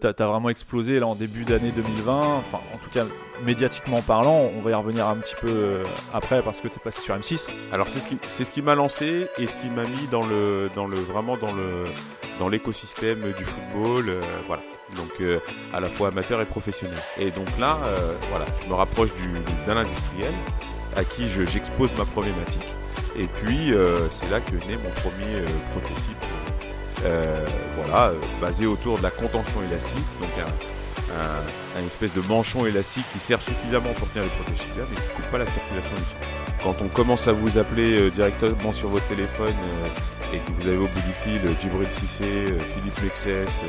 t'as, as vraiment explosé là en début d'année 2020. Enfin, en tout cas, médiatiquement parlant, on va y revenir un petit peu euh, après parce que tu es passé sur M6. Alors c'est ce qui, m'a lancé et ce qui m'a mis dans le, dans le, vraiment dans le, dans l'écosystème du football, euh, voilà. Donc euh, à la fois amateur et professionnel. Et donc là, voilà, je me rapproche du, d'un industriel à qui je, j'expose ma problématique. Et puis c'est là que naît mon premier prototype voilà, euh, basé autour de la contention élastique, donc un, espèce de manchon élastique qui sert suffisamment pour tenir les protèges mais qui ne coupe pas la circulation du sang. Quand on commence à vous appeler euh, directement sur votre téléphone et que vous avez au bout du fil Djibril Cissé, Philippe Lexès,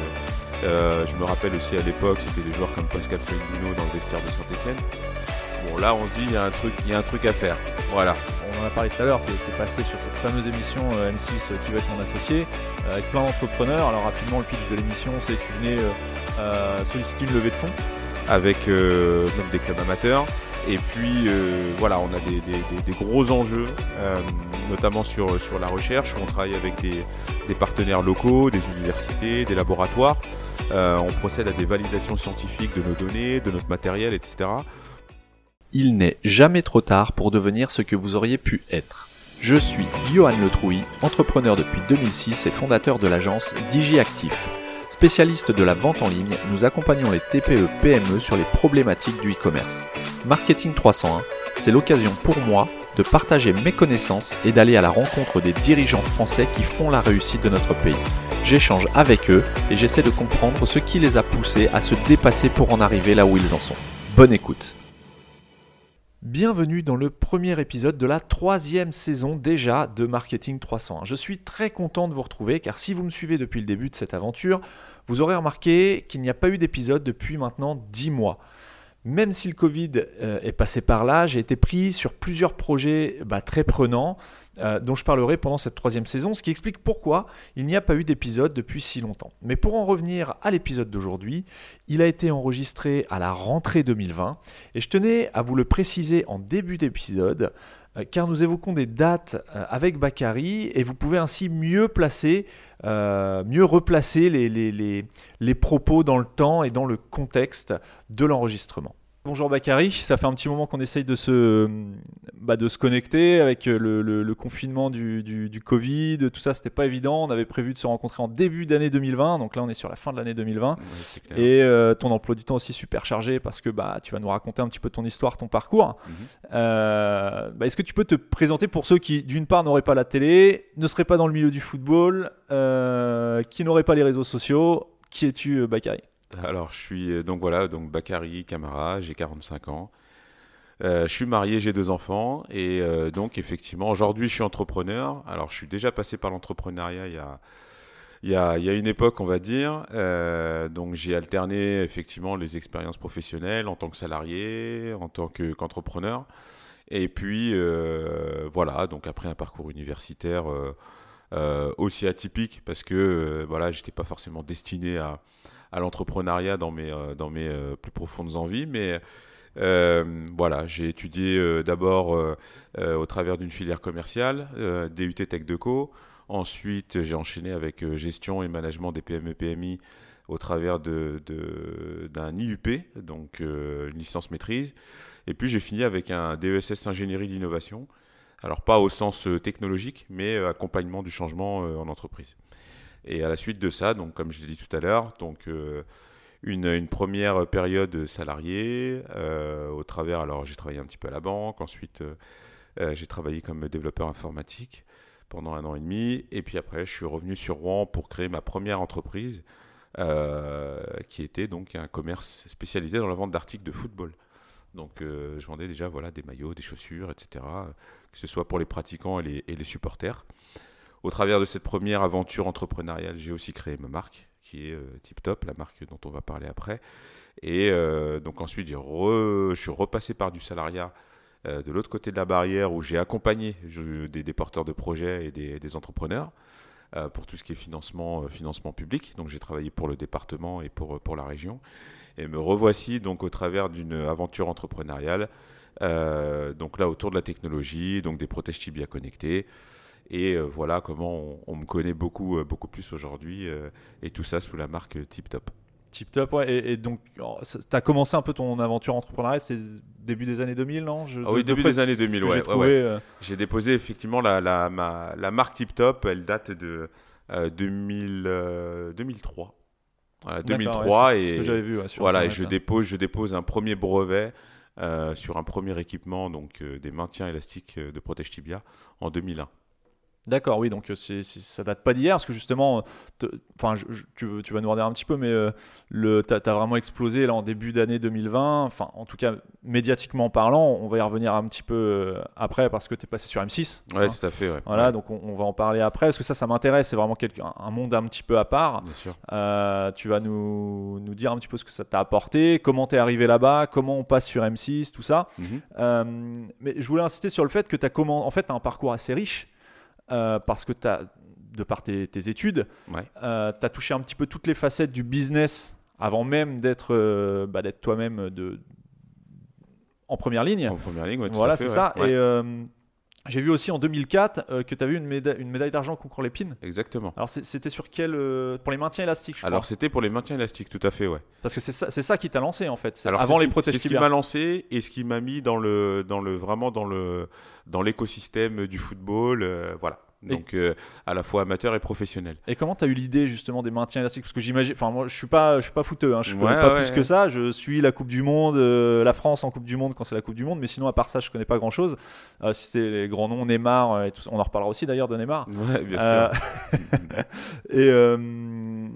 je me rappelle aussi à l'époque, c'était des joueurs comme Pascal Fellino dans le vestiaire de Saint-Etienne. Bon là on se dit il y a un truc, il y a un truc à faire. Voilà on en a parlé tout à l'heure, tu es passé sur cette fameuse émission euh, M6 euh, qui va être mon associé, euh, avec plein d'entrepreneurs. Alors rapidement, le pitch de l'émission, c'est que tu venais solliciter une levée de fonds. Avec des clubs amateurs. Et puis voilà, on a des, gros enjeux, notamment sur, sur la recherche, où on travaille avec des, partenaires locaux, des universités, des laboratoires. on procède à des validations scientifiques de nos données, de notre matériel, etc. Il n'est jamais trop tard pour devenir ce que vous auriez pu être. Je suis Johan Letrouille, entrepreneur depuis 2006 et fondateur de l'agence DigiActif. Spécialiste de la vente en ligne, nous accompagnons les TPE-PME sur les problématiques du e-commerce. Marketing 301, c'est l'occasion pour moi de partager mes connaissances et d'aller à la rencontre des dirigeants français qui font la réussite de notre pays. J'échange avec eux et j'essaie de comprendre ce qui les a poussés à se dépasser pour en arriver là où ils en sont. Bonne écoute Bienvenue dans le premier épisode de la troisième saison déjà de Marketing 301. Je suis très content de vous retrouver car si vous me suivez depuis le début de cette aventure, vous aurez remarqué qu'il n'y a pas eu d'épisode depuis maintenant 10 mois. Même si le Covid euh, est passé par là, j'ai été pris sur plusieurs projets bah, très prenants euh, dont je parlerai pendant cette troisième saison, ce qui explique pourquoi il n'y a pas eu d'épisode depuis si longtemps. Mais pour en revenir à l'épisode d'aujourd'hui, il a été enregistré à la rentrée 2020 et je tenais à vous le préciser en début d'épisode euh, car nous évoquons des dates euh, avec Bakary et vous pouvez ainsi mieux placer, mieux replacer les propos dans le temps et dans le contexte de l'enregistrement. Bonjour Bakary, ça fait un petit moment qu'on essaye de se, bah, de se connecter avec le, confinement du, du, Covid, tout ça, c'était pas évident. On avait prévu de se rencontrer en début d'année 2020, donc là on est sur la fin de l'année 2020. et euh, ton emploi du temps aussi super chargé parce que bah, tu vas nous raconter un petit peu ton histoire, ton parcours. Mhm. Euh, bah, est-ce que tu peux te présenter pour ceux qui, d'une part, n'auraient pas la télé, ne seraient pas dans le milieu du football, euh, qui n'auraient pas les réseaux sociaux? Qui es-tu, Bakary? Alors, je suis euh, donc voilà, donc Bakary Camara, j'ai 45 ans. Euh, je suis marié, j'ai deux enfants et euh, donc effectivement aujourd'hui je suis entrepreneur. Alors je suis déjà passé par l'entrepreneuriat il y a il y, a, il y a une époque, on va dire. donc j'ai alterné effectivement les expériences professionnelles en tant que salarié, en tant qu'entrepreneur. et puis voilà, donc après un parcours universitaire aussi atypique parce que voilà, j'étais pas forcément destiné à, à l'entrepreneuriat dans mes, euh, dans mes euh, plus profondes envies. Mais euh, voilà, j'ai étudié d'abord au travers d'une filière commerciale, DUT Tech Deco. Ensuite, j'ai enchaîné avec gestion et management des PME-PMI au travers d'un de, IUP, donc une licence maîtrise. Et puis j'ai fini avec un DESS ingénierie d'innovation. Alors pas au sens technologique, mais accompagnement du changement en entreprise. Et à la suite de ça, donc comme je l'ai dit tout à l'heure, donc euh, une, première période salariée euh, au travers. Alors j'ai travaillé un petit peu à la banque, ensuite euh, j'ai travaillé comme développeur informatique pendant un an et demi, et puis après je suis revenu sur Rouen pour créer ma première entreprise, qui était donc un commerce spécialisé dans la vente d'articles de football. Donc je vendais déjà voilà des maillots, des chaussures, etc. Que ce soit pour les pratiquants et les, et les supporters au travers de cette première aventure entrepreneuriale, j'ai aussi créé ma marque, qui est euh, Tip Top, la marque dont on va parler après. Et euh, donc ensuite, je suis repassé par du salariat euh, de l'autre côté de la barrière, où j'ai accompagné des, porteurs de projets et des, entrepreneurs pour tout ce qui est financement, financement public. Donc j'ai travaillé pour le département et pour, pour la région. Et me revoici donc au travers d'une aventure entrepreneuriale. donc là, autour de la technologie, donc des protèges tibia connectés. Et euh, voilà comment on, me connaît beaucoup, euh, beaucoup plus aujourd'hui, euh, et tout ça sous la marque Tip Top. Tip top, ouais. Et, et donc, tu as commencé un peu ton aventure entrepreneuriale, c'est début des années 2000, non? Je- Ah oui, début des années 2000, ce que ouais. j'ai ouais, ouais. euh, déposé effectivement la, la, ma- la marque Tip Top, elle date de euh, 2000, euh, 2003. Voilà, d'accord, 2003 ouais, ce et que j'avais vu voilà, et je hein. dépose, je dépose un premier brevet sur un premier équipement, donc des maintiens élastiques de protège tibia en 2001. D'accord, oui, donc euh, c'est, c'est- ça date pas d'hier, parce que justement, te- enfin, je- je- tu, vas nous redire un petit peu, mais euh, le, t'as, t'as vraiment explosé là en début d'année 2020, enfin, en tout cas, médiatiquement parlant, on va y revenir un petit peu euh, après, parce que tu es passé sur M6. Ouais, hein. tout à fait, ouais. Voilà, Ouais, donc on, on va en parler après, parce que ça, ça m'intéresse, c'est vraiment quelque- un, un monde un petit peu à part. bien sûr. Euh, tu vas nous, nous dire un petit peu ce que ça t'a apporté, comment t'es arrivé là-bas, comment on passe sur M6, tout ça. Mhm. Euh, mais je voulais insister sur le fait que tu as comment, en fait, t'as un parcours assez riche euh, parce que tu as, de par tes, tes études, Ouais. tu as touché un petit peu toutes les facettes du business avant même d'être euh, bah, d'être toi-même de, en première ligne. En première ligne, ouais, tout voilà, c'est ouais. ça. Et euh, j'ai vu aussi en 2004 euh, que tu avais eu une, méda- une médaille d'argent au concours Lépine. Exactement. Alors c'était sur quel euh, pour les maintiens élastiques, je Alors crois. c'était pour les maintiens élastiques, tout à fait, ouais. Parce que c'est ça, ça qui t'a lancé en fait. Alors, avant les protèges C'est ce qui m'a lancé et ce qui m'a mis dans le, dans le, vraiment dans le, dans l'écosystème du football, euh, voilà. Donc euh, à la fois amateur et professionnel. Et comment tu as eu l'idée justement des maintiens élastiques? Parce que j'imagine, enfin moi je suis pas, je suis pas footeux, hein, je connais Ouais, pas ouais, plus que ça. Je suis la Coupe du Monde, euh, la France en Coupe du Monde quand c'est la Coupe du Monde, mais sinon à part ça je connais pas grand chose. si c'est les grands noms, Neymar, euh, et tout on en reparlera aussi d'ailleurs de Neymar. Bien Euh, sûr. et euh,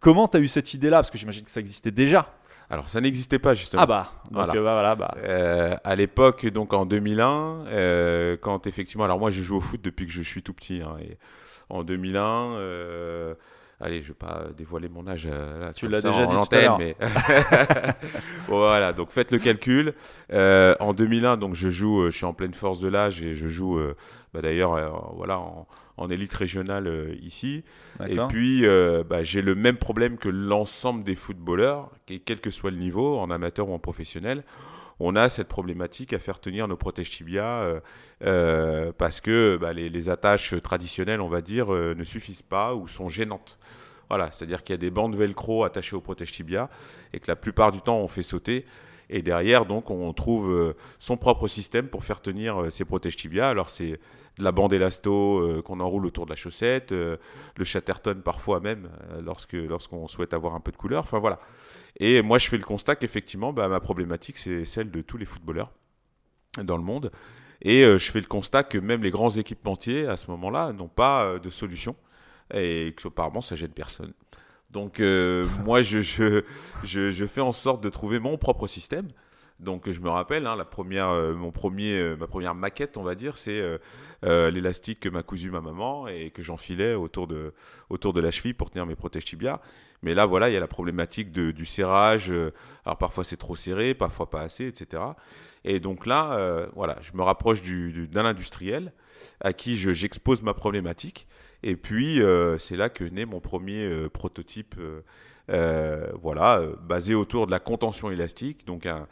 comment tu as eu cette idée-là? Parce que j'imagine que ça existait déjà. Alors ça n'existait pas justement. Ah bah, donc Voilà. euh, bah, voilà, bah. Euh, à l'époque, donc en 2001, euh, quand effectivement, alors moi je joue au foot depuis que je suis tout petit, hein, et en 2001, euh, allez, je vais pas dévoiler mon âge euh, là, Tu l'as déjà dit tout à mais voilà, donc faites le calcul. Euh, en 2001, donc je joue, euh, je suis en pleine force de l'âge et je joue, euh, bah, d'ailleurs, euh, voilà, en, en élite régionale euh, ici. Et puis, euh, bah, j'ai le même problème que l'ensemble des footballeurs, quel que soit le niveau, en amateur ou en professionnel. On a cette problématique à faire tenir nos protèges tibia euh, euh, parce que bah, les, les attaches traditionnelles, on va dire, euh, ne suffisent pas ou sont gênantes. Voilà, c'est-à-dire qu'il y a des bandes velcro attachées au protège tibia et que la plupart du temps on fait sauter. Et derrière, donc, on trouve euh, son propre système pour faire tenir euh, ces protèges tibia. Alors, c'est de la bande élasto euh, qu'on enroule autour de la chaussette, euh, le chatterton parfois même, euh, lorsque lorsqu'on souhaite avoir un peu de couleur. Enfin, voilà. Et moi, je fais le constat qu'effectivement, bah, ma problématique, c'est celle de tous les footballeurs dans le monde. Et euh, je fais le constat que même les grands équipementiers, à ce moment-là, n'ont pas euh, de solution. Et que apparemment, ça gêne personne. Donc, euh, moi, je, je, je, je fais en sorte de trouver mon propre système. Donc, je me rappelle, hein, la première, euh, mon premier, euh, ma première maquette, on va dire, c'est euh, l'élastique que m'a cousu ma maman et que j'enfilais autour de, autour de la cheville pour tenir mes protèges tibia. Mais là, voilà, il y a la problématique du serrage. alors, parfois, c'est trop serré, parfois pas assez, etc. Et donc là, voilà, je me rapproche du- du- d'un industriel à qui je- j'expose ma problématique. Et puis, c'est là que naît mon premier prototype, voilà, basé autour de la contention élastique, donc un,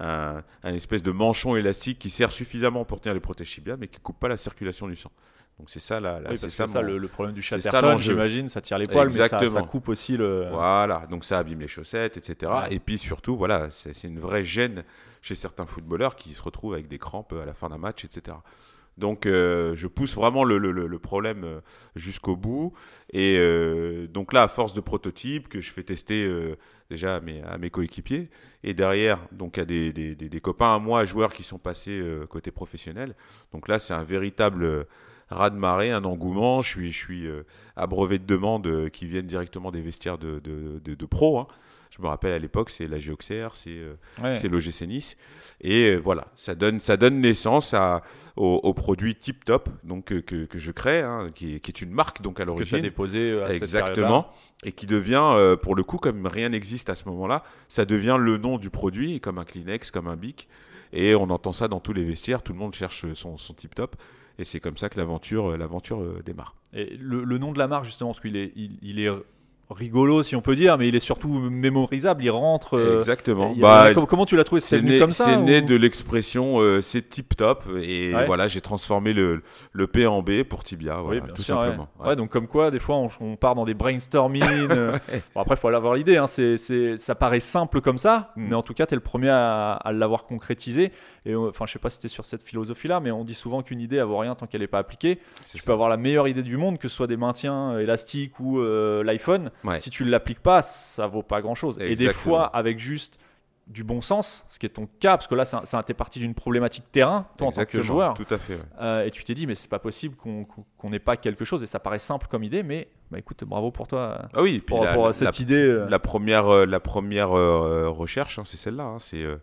un, un espèce de manchon élastique qui sert suffisamment pour tenir les protèges tibia, mais qui coupe pas la circulation du sang. Donc c'est ça, la, la- Oui, c'est ça, ça, mon- le, le problème du chatterton, j'imagine, ça tire les poils, mais ça, ça Exactement. coupe aussi le. Voilà, donc ça abîme les chaussettes, etc. Ouais. Et puis surtout, voilà, c'est c'est une vraie gêne chez certains footballeurs qui se retrouvent avec des crampes à la fin d'un match, etc. Donc euh, je pousse vraiment le, problème euh, jusqu'au bout. Et euh, donc là, à force de prototypes que je fais tester déjà à mes, coéquipiers, et derrière, donc à des, des- copains à moi, joueurs qui sont passés côté professionnel. Donc là, c'est un véritable euh, raz-de-marée, un engouement. Je suis, je suis de demandes qui viennent directement des vestiaires de, de, de- de pros. hein. Je me rappelle à l'époque, c'est la Géoxer, c'est euh, Ouais. l'OGC Nice. Et euh, voilà, ça donne, ça donne naissance à, au, au produit Tip Top donc, euh, que, que je crée, hein, qui, est, qui est une marque donc à que tu as l'origine. déposé euh, à cette. Exactement. Et qui devient, pour le coup, comme rien n'existe à ce moment-là, ça devient le nom du produit, comme un Kleenex, comme un Bic. Et on entend ça dans tous les vestiaires, tout le monde cherche son, son tip top. Et c'est comme ça que l'aventure, l'aventure démarre. Et le, le nom de la marque, justement, parce qu'il est, il, il est rigolo si on peut dire, mais il est surtout mémorisable. Il rentre. euh, Exactement. il Bah, comment, comment tu l'as trouvé c'est né, comme ça c'est ou- né de l'expression euh, c'est tip top et Ouais. voilà j'ai transformé le, le P en B pour tibia voilà, tout sûr, simplement. Ouais. donc comme quoi, des fois, on, on part dans des brainstorming. euh, bon, après, il faut avoir l'idée. Hein, ça paraît simple comme ça, Mm. mais en tout cas, tu es le premier à, à l'avoir concrétisé. Et enfin, je sais pas si c'était sur cette philosophie-là, mais on dit souvent qu'une idée, elle vaut rien tant qu'elle n'est pas appliquée. Tu ça. peux avoir la meilleure idée du monde, que ce soit des maintiens euh, élastiques ou euh, l'iPhone. Ouais. Si tu ne l'appliques pas, ça vaut pas grand-chose. Et des Exactement. fois, avec juste du bon sens, ce qui est ton cas, parce que là, ça, ça t'es parti d'une problématique terrain, toi en tant que Exactement, joueur. Tout à fait. ouais. Euh, et tu t'es dit, mais c'est pas possible qu'on n'ait pas quelque chose. Et ça paraît simple comme idée, mais bah, écoute, bravo pour toi Ah oui, pour, la, pour la- cette la- idée. la première, la première euh, recherche, hein, c'est celle-là. hein, c'est euh,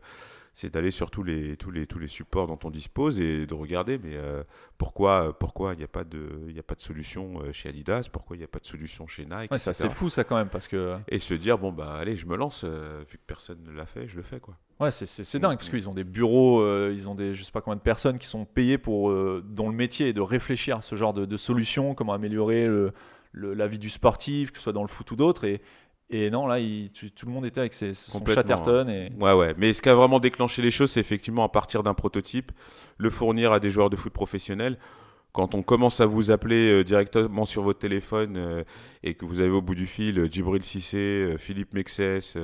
c'est d'aller sur tous les, tous, les, tous les supports dont on dispose et de regarder mais euh, pourquoi pourquoi il n'y a, pas de- y a pas de solution euh, chez Adidas, pourquoi il n'y a pas de solution chez Nike, Ouais, c'est fou ça quand même, parce que Et se dire, bon, bah allez, je me lance, euh, vu que personne ne l'a fait, je le fais. quoi. ouais, c'est- Mm, dingue, parce mm. qu'ils ont des bureaux, euh, ils ont des je sais pas combien de personnes qui sont payées pour euh, dont le métier est de réfléchir à ce genre de, de solutions, comment améliorer le- le- la vie du sportif, que ce soit dans le foot ou d'autres. Et, et non, là, il- tu- tout le monde était avec ses, son Chatterton. Et... Ouais, ouais. Mais ce qui a vraiment déclenché les choses, c'est effectivement à partir d'un prototype, le fournir à des joueurs de foot professionnels. Quand on commence à vous appeler euh, directement sur votre téléphone euh, et que vous avez au bout du fil euh, Djibril Cissé, Philippe Mexès,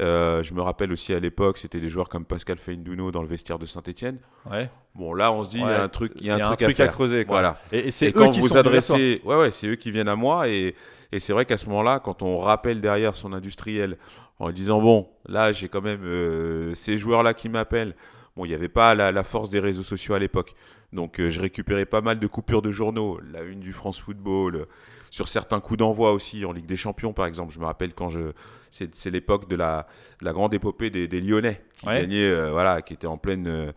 euh, je me rappelle aussi à l'époque, c'était des joueurs comme Pascal Feindouno dans le vestiaire de Saint-Etienne. Ouais. Bon, là, on se dit, il y a un truc, il y a un truc, à creuser. quoi. Voilà. Et, et c'est Et eux quand qui vous sont adressez, ouais, ouais, c'est eux qui viennent à moi. Et, et c'est vrai qu'à ce moment-là, quand on rappelle derrière son industriel en lui disant bon, là, j'ai quand même euh, ces joueurs-là qui m'appellent. Bon, il n'y avait pas la, la force des réseaux sociaux à l'époque. Donc, euh, je récupérais pas mal de coupures de journaux. La une du France Football, sur certains coups d'envoi aussi, en Ligue des Champions, par exemple. Je me rappelle quand je. C'est c'est l'époque de la, de la grande épopée des, des Lyonnais, qui Ouais. gagnaient, euh, voilà, qui étaient en pleine, euh,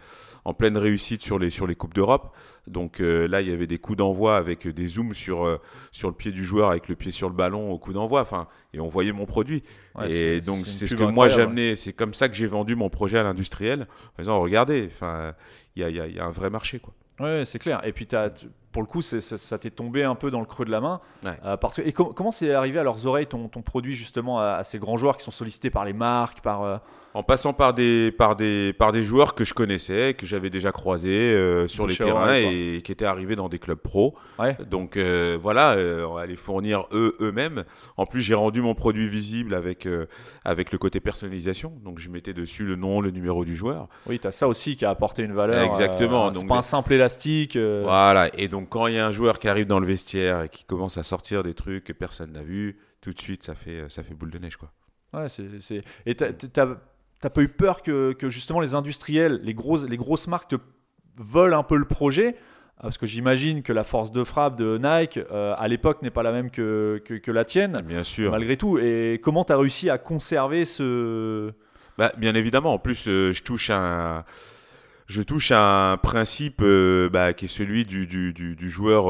en pleine réussite sur les, sur les Coupes d'Europe. Donc euh, là, il y avait des coups d'envoi avec des zooms sur, sur le pied du joueur, avec le pied sur le ballon au coup d'envoi. Enfin, et on voyait mon produit. Ouais, et c'est- donc c'est ce que moi j'ai amené. C'est comme ça que j'ai vendu mon projet à l'industriel. En disant, regardez, enfin, il y a, y a- y a un vrai marché, quoi. Ouais, c'est clair. Et puis, tu- pour le coup, c'est- ça, ça t'est tombé un peu dans le creux de la main. Ouais. Euh, parce que, et com- comment c'est arrivé à leurs oreilles ton, ton produit, justement, à, à ces grands joueurs qui sont sollicités par les marques par, euh, En passant par des, par des, par des joueurs que je connaissais, que j'avais déjà croisés euh, sur les terrains et qui étaient arrivés dans des clubs pro. Ouais. Donc euh, voilà, euh, on va les fournir eux eux-mêmes. En plus, j'ai rendu mon produit visible avec, avec le côté personnalisation. Donc je mettais dessus le nom, le numéro du joueur. Oui, tu as ça aussi qui a apporté une valeur. Exactement, donc pas un simple élastique. Voilà. Et donc quand il y a un joueur qui arrive dans le vestiaire et qui commence à sortir des trucs que personne n'a vu, tout de suite ça fait, ça fait boule de neige quoi. Ouais, c'est, c'est- Et t'as, t'as- pas eu peur que, que justement les industriels, les grosses, les grosses marques te volent un peu le projet? Ah, Parce que j'imagine que la force de frappe de Nike, euh, à l'époque, n'est pas la même que, que, que la tienne, Bien sûr. malgré tout. Et comment tu as réussi à conserver ce... Bah, bien évidemment. En plus, euh, je touche à un, je touche à un principe euh, bah, qui est celui du, du, du, du joueur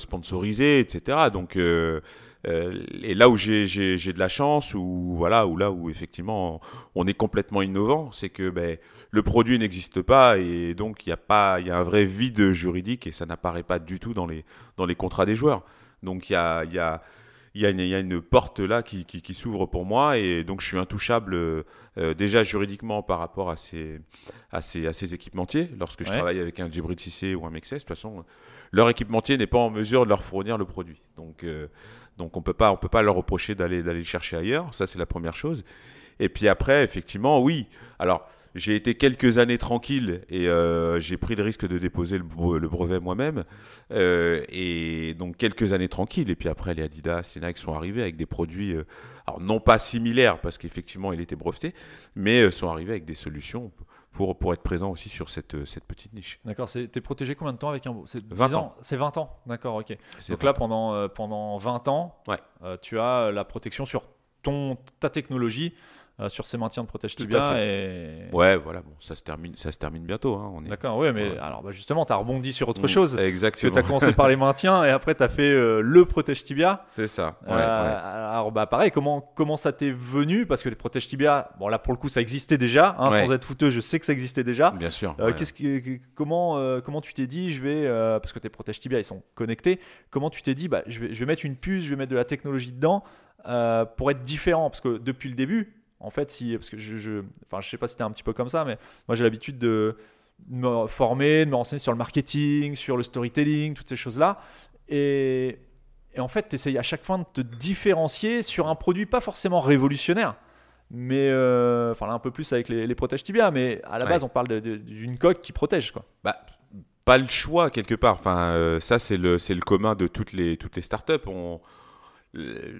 sponsorisé, etc. Donc, euh, et là où j'ai de la chance, ou voilà, ou là où effectivement on est complètement innovant, c'est que ben, le produit n'existe pas et donc il y a pas, il y a un vrai vide juridique et ça n'apparaît pas du tout dans les dans les contrats des joueurs. Donc il y a, il y a il y, a une, il y a une porte là qui, qui, qui s'ouvre pour moi et donc je suis intouchable euh, déjà juridiquement par rapport à ces, à ces, à ces équipementiers. Lorsque je travaille avec un Djibril Cissé ou un Mexès, de toute façon, leur équipementier n'est pas en mesure de leur fournir le produit. Donc, euh, donc on peut pas, on peut pas leur reprocher d'aller, d'aller le chercher ailleurs. Ça, c'est la première chose. Et puis après, effectivement, oui. Alors, j'ai été quelques années tranquille et euh, j'ai pris le risque de déposer le, bre- le brevet moi-même. Euh, et donc quelques années tranquilles. Et puis après, les Adidas, les Nike sont arrivés avec des produits, euh, alors non pas similaires parce qu'effectivement il était breveté, mais sont arrivés avec des solutions pour, pour être présents aussi sur cette, euh, cette petite niche. D'accord, c'est, t'es protégé combien de temps avec un... C'est 20 10 ans. C'est 20 ans, d'accord, ok. Donc là, pendant, euh, pendant 20 ans, Ouais. euh, tu as la protection sur ton, ta technologie, euh, sur ces maintiens de protège tibia. Et... Ouais, voilà, bon, ça se termine, ça se termine bientôt. hein, on est... D'accord, oui, mais Ouais. alors bah, justement, tu as rebondi sur autre Mm, chose. Exactement. tu as commencé par les maintiens et après tu as fait euh, le protège tibia. C'est ça. Ouais, Euh, ouais. Alors bah pareil, comment, comment ça t'est venu? Parce que les protège tibia, bon là pour le coup ça existait déjà, hein, Ouais. sans être fouteux, je sais que ça existait déjà. Bien sûr. Ouais. qu'est-ce que, que- comment, comment tu t'es dit, je vais, parce que tes protège tibia ils sont connectés, comment tu t'es dit, bah, je, vais, je vais mettre une puce, je vais mettre de la technologie dedans euh, pour être différent? Parce que depuis le début, en fait, si, parce que je, je, enfin, je sais pas si c'était un petit peu comme ça, mais moi j'ai l'habitude de me former, de me renseigner sur le marketing, sur le storytelling, toutes ces choses-là. Et, et en fait, tu essayes à chaque fois de te différencier sur un produit pas forcément révolutionnaire, mais euh, enfin là un peu plus avec les, les protèges tibia, mais à la Ouais. base on parle d'une coque qui protège quoi. Bah, pas le choix quelque part. Enfin, euh, ça c'est le le commun de toutes les toutes les startups. On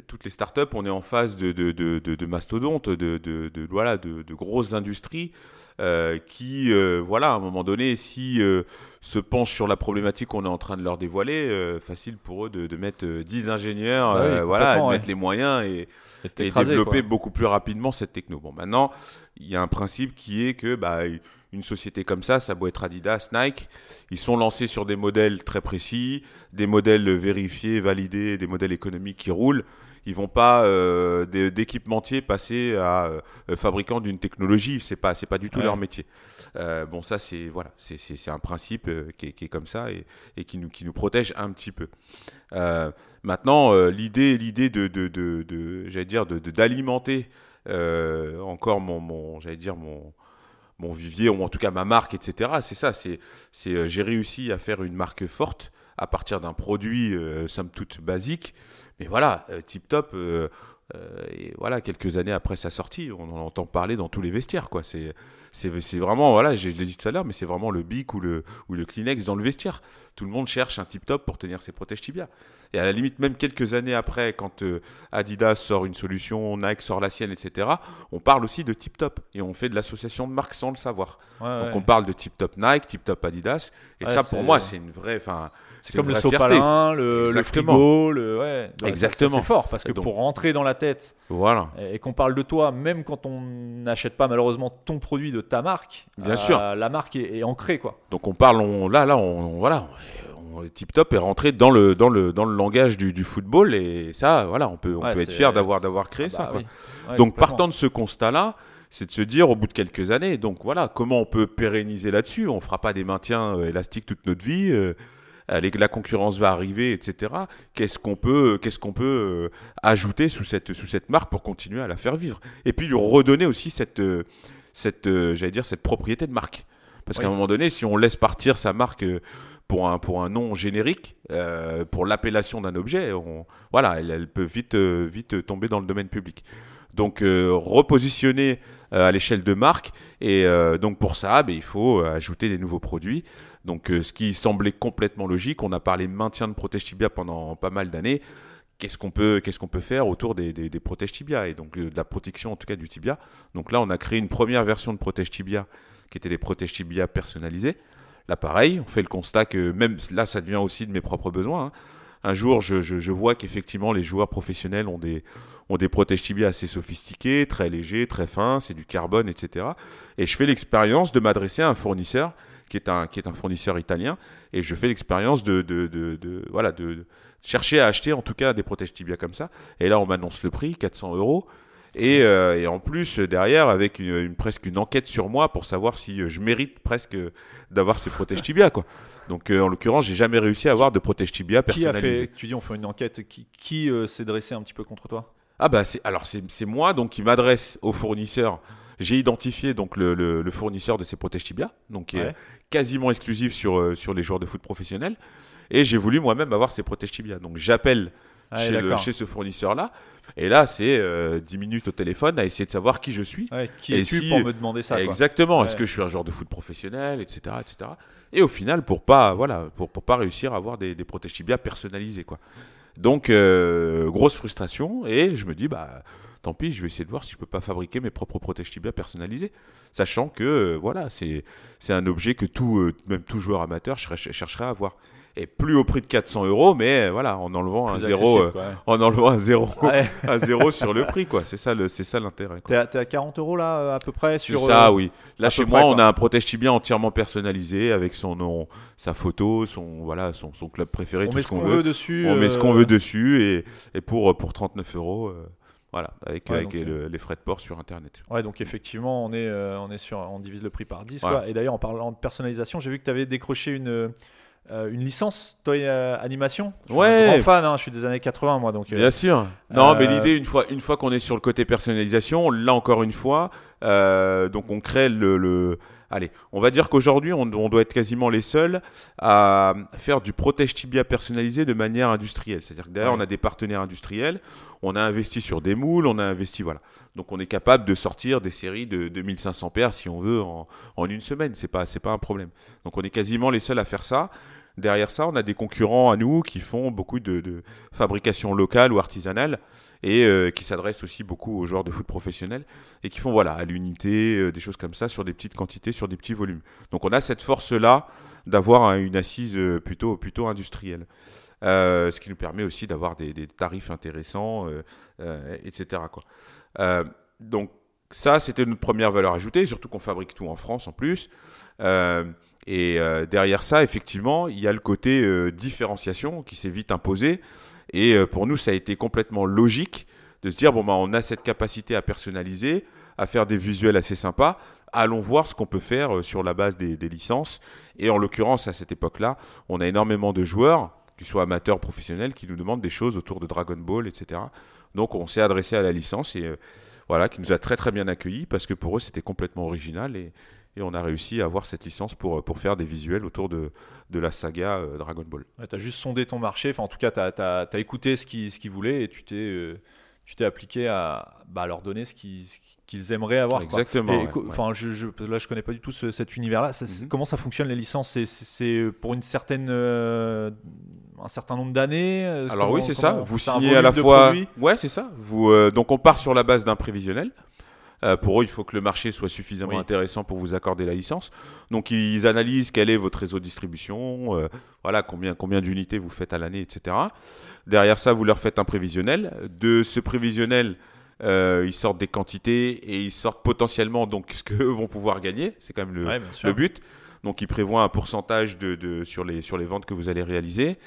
toutes les startups, on est en phase de, de, de, de- de mastodontes, de, voilà, de, grosses industries euh, qui, euh, voilà, à un moment donné, si euh, se penchent sur la problématique qu'on est en train de leur dévoiler, euh, facile pour eux de, mettre euh, 10 ingénieurs, Bah oui, euh, voilà, de mettre ouais. les moyens et, Et développer quoi. beaucoup plus rapidement cette techno. Bon, maintenant, il y a un principe qui est que bah, une société comme ça, ça doit être Adidas, Nike, ils sont lancés sur des modèles très précis, des modèles vérifiés, validés, des modèles économiques qui roulent. Ils vont pas euh, d'équipementiers passer à euh, fabricant d'une technologie. C'est pas c'est pas du tout Ouais. leur métier. Euh, bon, ça c'est voilà, c'est c'est- c'est un principe euh, qui, est, qui est comme ça et, et qui nous qui nous protège un petit peu. Euh, maintenant, l'idée l'idée de, de, de, de- j'allais dire d'alimenter euh, encore mon, mon j'allais dire mon mon vivier ou en tout cas ma marque, etc. C'est ça. C'est c'est euh, j'ai réussi à faire une marque forte à partir d'un produit euh, somme toute basique. Mais voilà, euh, Tip Top. euh, voilà, quelques années après sa sortie, on en entend parler dans tous les vestiaires, quoi. C'est, c'est, vraiment, voilà, je, l'ai dit tout à l'heure, mais c'est vraiment le Bic ou le, ou le Kleenex dans le vestiaire. Tout le monde cherche un tip top pour tenir ses protèges tibia. Et à la limite, même quelques années après, quand euh, Adidas sort une solution, Nike sort la sienne, etc., on parle aussi de tip top. Et on fait de l'association de marques sans le savoir. Ouais, Donc ouais. on parle de tip top Nike, tip top Adidas. Et Ouais, ça, pour moi, c'est une vraie. Enfin, C'est comme le sopalin, le, le frigo, le ouais. Exactement. C'est fort parce que Donc- pour rentrer dans la tête Voilà. et, et qu'on parle de toi, même quand on n'achète pas malheureusement ton produit de ta marque, Bien euh, sûr. la marque est, est ancrée quoi. Donc on parle, on, là, là, on, on- voilà, on, Tip Top est rentré dans le, dans le, dans le langage du, du football et ça, voilà, on peut, on Ouais, peut être fier d'avoir, d'avoir créé Ah ça. bah quoi. oui. Ouais, Donc partant de ce constat-là, c'est de se dire au bout de quelques années, donc voilà, comment on peut pérenniser là-dessus? On fera pas des maintiens euh, élastiques toute notre vie. euh, la concurrence va arriver, etc. Qu'est-ce qu'on peut, qu'est-ce qu'on peut euh, ajouter sous cette, sous cette marque pour continuer à la faire vivre? Et puis lui redonner aussi cette, euh, cette, euh, j'allais dire, cette propriété de marque. Parce qu'à un moment donné, si on laisse partir sa marque pour un, pour un nom générique, euh, pour l'appellation d'un objet, on, voilà, elle, elle peut vite, vite tomber dans le domaine public. Donc euh, repositionner euh, à l'échelle de marque et euh, donc pour ça, ben, il faut ajouter des nouveaux produits. Donc ce qui semblait complètement logique, on a parlé maintien de protège tibia pendant pas mal d'années. Qu'est-ce qu'on peut, peut faire autour des, des, protèges tibia et donc de la protection en tout cas du tibia? Donc là, on a créé une première version de protège tibia qui était des protèges tibia personnalisés. Là, pareil, on fait le constat que même là, ça devient aussi de mes propres besoins. hein. Un jour, je vois qu'effectivement, les joueurs professionnels ont des, ont des protèges tibia assez sophistiqués, très légers, très fins, c'est du carbone, etc. Et je fais l'expérience de m'adresser à un fournisseur qui est un, qui est un fournisseur italien, et je fais l'expérience de, de, de- de- voilà, de, chercher à acheter en tout cas des protèges tibia comme ça. Et là, on m'annonce le prix, 400 euros. Et, euh, et en plus, derrière, avec une, une- presque une enquête sur moi pour savoir si euh, je mérite presque d'avoir ces protèges tibia. Quoi. Donc, euh, en l'occurrence, j'ai jamais réussi à avoir de protège tibia Qui a personnalisé. fait Tu dis on fait une enquête. Qui, qui euh, s'est dressé un petit peu contre toi? Ah bah c'est alors c'est moi donc qui m'adresse au fournisseur. J'ai identifié donc le, le- le fournisseur de ces protèges tibia, donc qui est quasiment exclusif sur euh, sur les joueurs de foot professionnels. Et j'ai voulu moi-même avoir ces protèges tibia. Donc j'appelle Ouais, chez, ce fournisseur-là. Et là, c'est euh, 10 minutes au téléphone à essayer de savoir qui je suis. Ouais, Qui es-tu si- pour me demander ça Exactement. Est-ce que je suis un joueur de foot professionnel, etc., etc. Et au final, pour pas, voilà, pour, pour pas réussir à avoir des, des protèges tibia personnalisés, quoi. Donc, euh, grosse frustration. Et je me dis, bah, tant pis, je vais essayer de voir si je peux pas fabriquer mes propres protèges tibia personnalisés, sachant que, euh, voilà, c'est un objet que tout, euh, même tout joueur amateur cherche- chercherait à avoir. Et plus au prix de 400 euros, mais voilà, en enlevant un zéro, euh, quoi, ouais. en enlevant un zéro, Ouais. un zéro sur le prix, quoi. C'est ça, le- c'est ça l'intérêt. T'es à, à 40 euros là euh, à peu près Sur ça, euh, oui. Là, chez moi, près, on a un protège tibia entièrement personnalisé avec son nom, sa photo, son voilà, son, son club préféré, On tout met ce qu'on veut. dessus. On met ce qu'on veut dessus et, et pour pour 39 euros, voilà, avec, Ouais, avec donc, le- les frais de port sur Internet. Ouais, donc effectivement, on est, on est sur, on divise le prix par 10. Voilà. quoi. Et d'ailleurs, en parlant de personnalisation, j'ai vu que tu avais décroché une, une licence toy animation? Je suis un grand fan, hein, je suis des années 80 moi donc. Bien sûr. Non, mais l'idée une fois une fois qu'on est sur le côté personnalisation, là encore une fois, donc on crée le Allez, on va dire qu'aujourd'hui, on, doit être quasiment les seuls à faire du protège tibia personnalisé de manière industrielle. C'est-à-dire que derrière, on a des partenaires industriels, on a investi sur des moules, on a investi, voilà. Donc on est capable de sortir des séries de 2500 paires si on veut en, une semaine. C'est pas, pas un problème. Donc on est quasiment les seuls à faire ça. Derrière ça, on a des concurrents à nous qui font beaucoup de, fabrication locale ou artisanale et euh, qui s'adressent aussi beaucoup aux joueurs de foot professionnels et qui font voilà à l'unité euh, des choses comme ça sur des petites quantités, sur des petits volumes. Donc on a cette force là d'avoir une assise euh, plutôt plutôt industrielle. ce qui nous permet aussi d'avoir des, tarifs intéressants, etc. Donc ça, c'était notre première valeur ajoutée, surtout qu'on fabrique tout en France en plus. Et derrière ça, effectivement, il y a le côté différenciation qui s'est vite imposé. Et euh, pour nous, ça a été complètement logique de se dire bon, bah, on a cette capacité à personnaliser, à faire des visuels assez sympas. Allons voir ce qu'on peut faire euh, sur la base des, licences. Et en l'occurrence, à cette époque-là, on a énormément de joueurs, qu'ils soient amateurs, professionnels, qui nous demandent des choses autour de Dragon Ball, etc. Donc on s'est adressé à la licence et euh, voilà, qui nous a très très bien accueillis parce que pour eux c'était complètement original et, et on a réussi à avoir cette licence pour, pour faire des visuels autour de, de la saga euh, Dragon Ball. tu as juste sondé ton marché, enfin, en tout cas, tu as, as, écouté ce qu'ils ce voulaient et tu t'es euh, t'es appliqué à, bah, leur donner ce qu'ils aimeraient avoir. Exactement. Enfin, je, je, là, je connais pas du tout cet univers-là. Mhm. Comment ça fonctionne les licences? C'est pour une certaine, euh, un certain nombre d'années? Alors oui, c'est ça. Vous signez à la fois. Ouais, c'est ça. Vous, donc on part sur la base d'un prévisionnel. Euh, pour eux, il faut que le marché soit suffisamment intéressant pour vous accorder la licence. Donc, ils analysent quel est votre réseau de distribution, euh, voilà, combien, combien d'unités vous faites à l'année, etc. Derrière ça, vous leur faites un prévisionnel. De ce prévisionnel, euh, ils sortent des quantités et ils sortent potentiellement donc ce qu'eux vont pouvoir gagner. C'est quand même le, le, but. Donc, ils prévoient un pourcentage de, de, sur, les, sur les ventes que vous allez réaliser.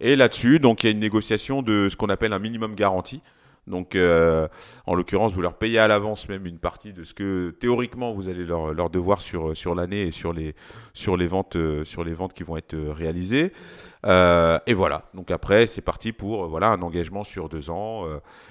Et là-dessus, donc, il y a une négociation de ce qu'on appelle un minimum garanti. Donc, euh, en l'occurrence, vous leur payez à l'avance même une partie de ce que théoriquement vous allez leur, leur devoir sur, sur l'année et sur les, sur, les ventes, euh, sur les ventes qui vont être euh, et voilà. Donc après, c'est parti pour voilà un engagement sur deux ans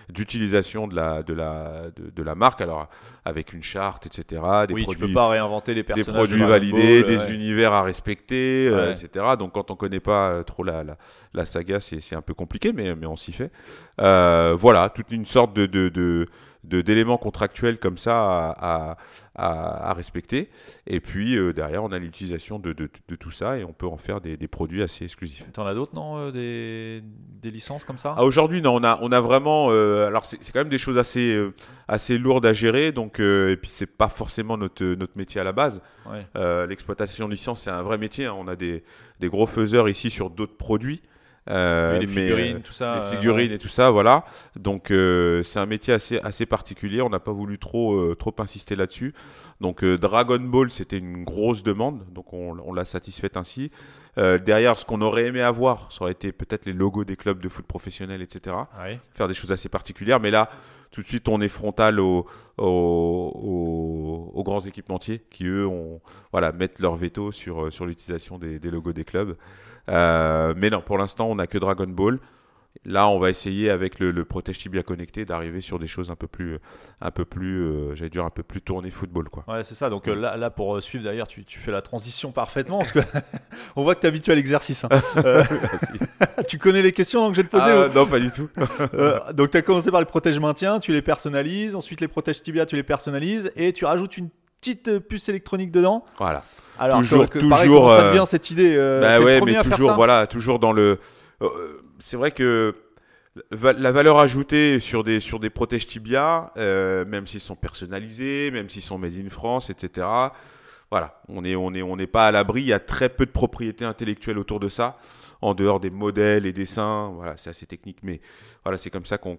d'utilisation de la, de, la, de, la marque. Alors avec une charte, etc. Des oui, produits, tu peux pas réinventer les personnages. Des produits validés, des univers à respecter, etc. Donc quand on connaît pas trop la, la, la saga, c'est un peu compliqué, mais, mais on s'y fait. voilà, toute une sorte de, d'éléments contractuels comme ça à, à, respecter. Et puis euh, derrière, on a l'utilisation de, de, tout ça et on peut en faire des, des produits assez exclusifs. Tu en as d'autres, non euh, des, des, licences comme ça? Ah, Aujourd'hui, non, on a, on a vraiment. Euh, alors, c'est quand même des choses assez, assez lourdes à gérer. Donc, et puis, c'est pas forcément notre, notre métier à la base. L'exploitation de licence, c'est un vrai métier. Hein. On a des, des gros faiseurs ici sur d'autres produits. Euh, les figurines, tout ça. Les euh, figurines et tout ça, voilà. Donc euh, c'est un métier assez, assez particulier. On n'a pas voulu trop, trop insister là-dessus. Donc Dragon Ball, c'était une grosse demande, donc on, on l'a satisfait ainsi. derrière, ce qu'on aurait aimé avoir, ça aurait été peut-être les logos des clubs de foot professionnels, etc. Faire des choses assez particulières. Mais là, tout de suite, on est frontal aux, aux, grands équipementiers qui, eux, ont, voilà, mettent leur veto sur, sur l'utilisation des, des, logos des clubs. Euh, mais non, pour l'instant, on n'a que Dragon Ball. Là, on va essayer avec le, le Protège Tibia connecté d'arriver sur des choses un peu plus, un peu plus, euh, j'allais dire un peu plus tourné football, quoi. Ouais, c'est ça. Donc euh, là, là, pour suivre d'ailleurs, tu, tu, fais la transition parfaitement parce que on voit que tu es habitué à l'exercice. Hein. tu connais les questions donc je vais te poser. Ah, non, pas du tout. donc tu as commencé par le protège maintien, tu les personnalises. Ensuite, les protège tibia, tu les personnalises et tu rajoutes une petite puce électronique dedans. Voilà. Alors, toujours, toujours. ça devient cette idée Bah ouais, mais toujours, voilà, toujours dans le. Euh, c'est vrai que la valeur ajoutée sur des sur des protèges tibia, euh, même s'ils sont personnalisés, même s'ils sont made in France, etc. Voilà, on est on est on n'est pas à l'abri. Il y a très peu de propriété intellectuelle autour de ça en dehors des modèles et dessins. Voilà, c'est assez technique, mais voilà, c'est comme ça qu'on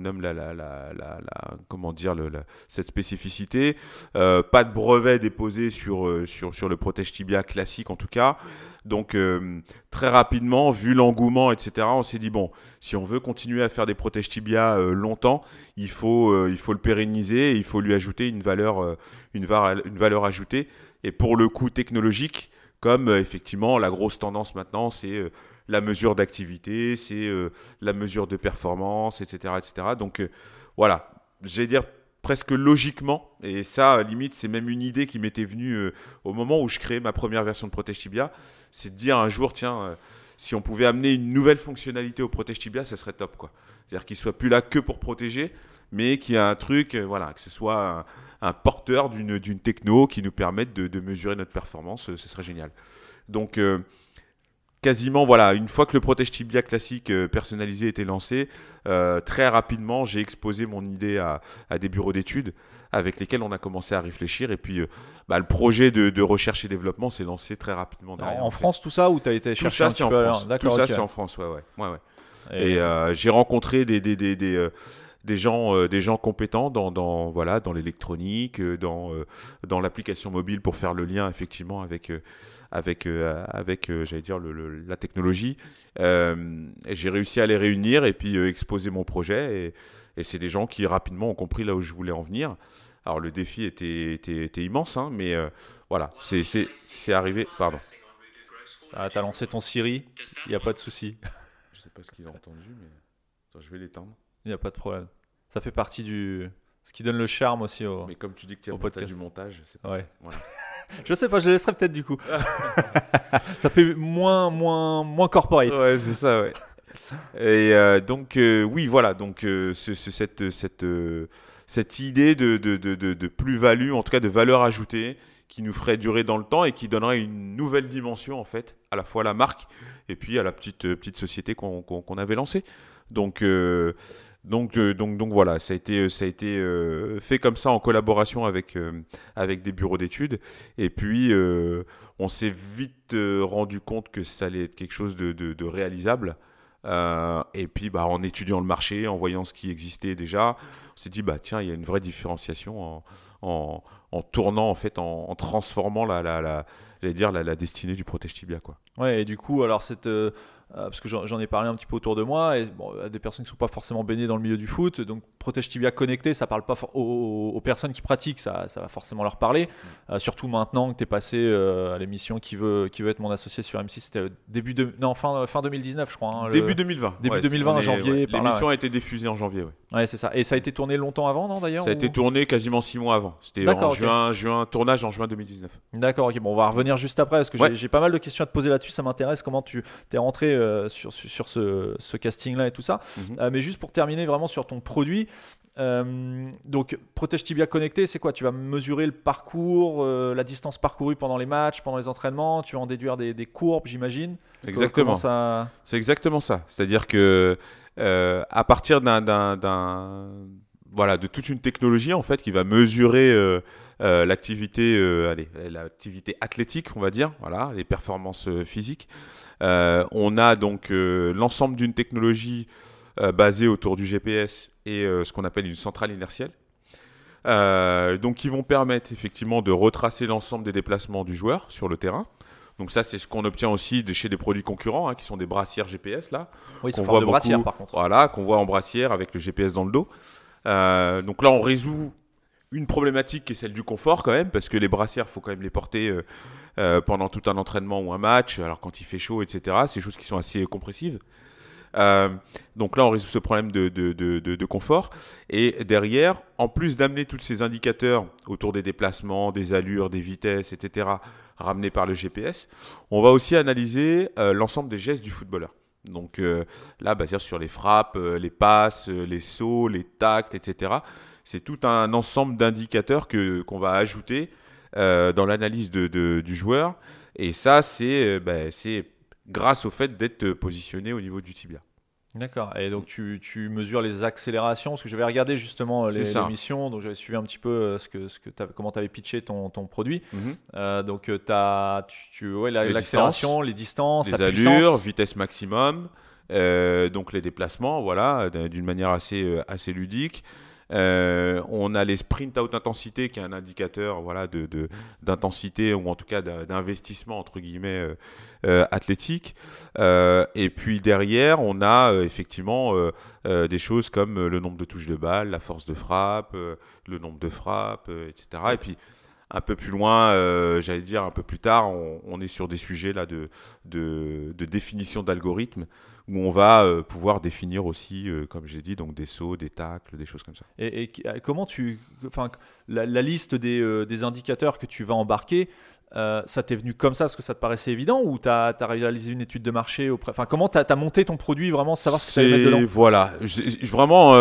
nomme la, comment dire cette spécificité. Euh, pas de brevet déposé sur, euh, sur, le protège tibia classique en tout cas. Donc euh, très rapidement, vu l'engouement, etc., on s'est dit bon, si on veut continuer à faire des protèges tibia longtemps, il faut, le pérenniser, et il faut lui ajouter une valeur, une valeur ajoutée. Et pour le coup technologique, comme effectivement la grosse tendance maintenant, c'est la mesure d'activité, c'est la mesure de performance, etc. etc. Donc voilà, j'ai dire presque logiquement, et ça, limite, c'est même une idée qui m'était venue au moment où je créais ma première version de Protège Tibia, c'est de dire un jour, tiens, si on pouvait amener une nouvelle fonctionnalité au Protège Tibia, ça serait top, quoi. C'est-à-dire qu'il soit plus là que pour protéger, mais qu'il y a un truc, euh, voilà, que ce soit un, porteur d'une techno qui nous permette de, mesurer notre performance, euh, ce serait génial. Donc, euh, quasiment, voilà, une fois que le protège tibia classique personnalisé était lancé, très rapidement, j'ai exposé mon idée à, des bureaux d'études avec lesquels on a commencé à réfléchir. Et puis, bah, le projet de, recherche et développement s'est lancé très rapidement derrière. En, France, tout ça, ou tu as été chercher tout ça, c'est en France. Tout ça, c'est en France, ouais, ouais. ouais, ouais. Et, j'ai rencontré des, des, des, des des gens, euh, des gens compétents dans, dans voilà, dans l'électronique, euh, dans, euh, dans l'application mobile pour faire le lien effectivement avec, avec, avec j'allais dire, le, la technologie. j'ai réussi à les réunir et puis exposer mon projet. Et, et c'est des gens qui rapidement ont compris là où je voulais en venir. Alors le défi était, était, était immense, hein, mais voilà, c'est arrivé. Pardon. Ah, t'as lancé ton Siri, il n'y a pas de souci. Je sais pas ce qu'il a entendu, mais je vais l'étendre. Il n'y a pas de problème. Ça fait partie du. Ce qui donne le charme aussi au. Mais comme tu dis que tu es du montage, c'est pas. Ouais. je sais pas, je le laisserai peut-être du coup. ça fait moins, moins, moins corporate. Ouais, c'est ça, ouais. Et euh, donc, euh, oui, voilà, donc euh, cette, cette, cette idée de, de, de, de plus-value, en tout cas de valeur ajoutée, qui nous ferait durer dans le temps et qui donnerait une nouvelle dimension, en fait, à la fois à la marque et puis à la petite, petite société qu'on avait lancée. Donc, donc, euh, donc, donc voilà, ça a été, euh, ça a été euh, fait comme ça en collaboration avec, avec des bureaux d'études. Et puis, on s'est vite rendu compte que ça allait être quelque chose de, de, réalisable. et puis, bah, en étudiant le marché, en voyant ce qui existait déjà, on s'est dit, bah, tiens, il y a une vraie différenciation en, en, en tournant, en fait, en, transformant la, la, la, dire, la, la destinée du protège tibia. Quoi. Ouais, et du coup, alors cette parce que j'en ai parlé un petit peu autour de moi, et bon, à des personnes qui ne sont pas forcément baignées dans le milieu du foot. Donc, Protège Tibia connecté, ça parle pas aux, personnes qui pratiquent, ça, ça va forcément leur parler. Euh, surtout maintenant que tu es passé euh, à l'émission qui veut, qui veut être mon associé sur M6, c'était début de, non, fin, fin 2019, je crois. Hein, début 2020. Début 2020, janvier. L'émission a été diffusée en janvier, oui. Ouais, c'est ça. Et ça a été tourné longtemps avant, non, d'ailleurs Ça a été tourné quasiment six mois avant. C'était en juin, juin, tournage en juin 2019. D'accord, ok. Bon, on va revenir juste après, parce que j'ai pas mal de questions à te poser là-dessus, ça m'intéresse comment tu es rentré sur, sur sur ce, casting-là et tout ça. Mhm. Euh, mais juste pour terminer vraiment sur ton produit, euh, donc Protège Tibia connecté, c'est quoi? Tu vas mesurer le parcours, euh, la distance parcourue pendant les matchs, pendant les entraînements, tu vas en déduire des, courbes, j'imagine? Exactement. Ça... C'est exactement ça. C'est-à-dire que à partir d'un voilà, de toute une technologie en fait qui va mesurer l'activité, l'activité athlétique, on va dire, les performances physiques. Euh, on a donc euh, l'ensemble d'une technologie euh, basée autour du GPS et ce qu'on appelle une centrale inertielle. qui vont permettre effectivement de retracer l'ensemble des déplacements du joueur sur le terrain. Donc ça, c'est ce qu'on obtient aussi de chez des produits concurrents, hein, qui sont des brassières GPS là. Oui, qu'on voit brassière par contre. Voilà, qu'on voit en brassière avec le GPS dans le dos. donc là, on résout une problématique qui est celle du confort quand même, parce que les brassières, faut quand même les porter euh, pendant tout un entraînement ou un match, alors quand il fait chaud, etc. C'est des choses qui sont assez compressives. Euh, donc là, on résout ce problème de, de, de, de, confort. Et derrière, en plus d'amener tous ces indicateurs autour des déplacements, des allures, des vitesses, etc., ramenés par le GPS, on va aussi analyser euh, l'ensemble des gestes du footballeur. Donc là, basé sur les frappes, les passes, les sauts, les tacts, etc. C'est tout un ensemble d'indicateurs que, qu'on va ajouter euh, dans l'analyse du joueur. Et ça, c'est euh, bah, grâce au fait d'être positionné au niveau du tibia. D'accord. Et donc tu, tu, mesures les accélérations parce que j'avais regardé justement les émissions, donc j'avais suivi un petit peu euh, ce que, ce que comment tu avais pitché ton, ton produit. Mhm. donc tu as tu, ouais, l'accélération, les, distances, les allures, vitesse maximum, donc les déplacements, voilà, d'une manière assez, assez ludique. Euh, on a les sprint out intensité qui est un indicateur voilà, d'intensité de, ou en tout cas d'investissement entre guillemets euh, euh, athlétique. et puis derrière, on a effectivement des choses comme le nombre de touches de balle, la force de frappe, le nombre de frappes, etc. Et puis un peu plus loin, euh, j'allais dire un peu plus tard, on, est sur des sujets là de, de, définition d'algorithmes où on va euh, pouvoir définir aussi, euh, comme j'ai dit, donc des sauts, des tacles, des choses comme ça. Et, comment tu, enfin, la, liste des, des, indicateurs que tu vas embarquer, ça t'est venu comme ça parce que ça te paraissait évident ou tu as, réalisé une étude de marché auprès... Enfin, comment tu as, monté ton produit vraiment, savoir ce que allait mettre dedans? Voilà, vraiment,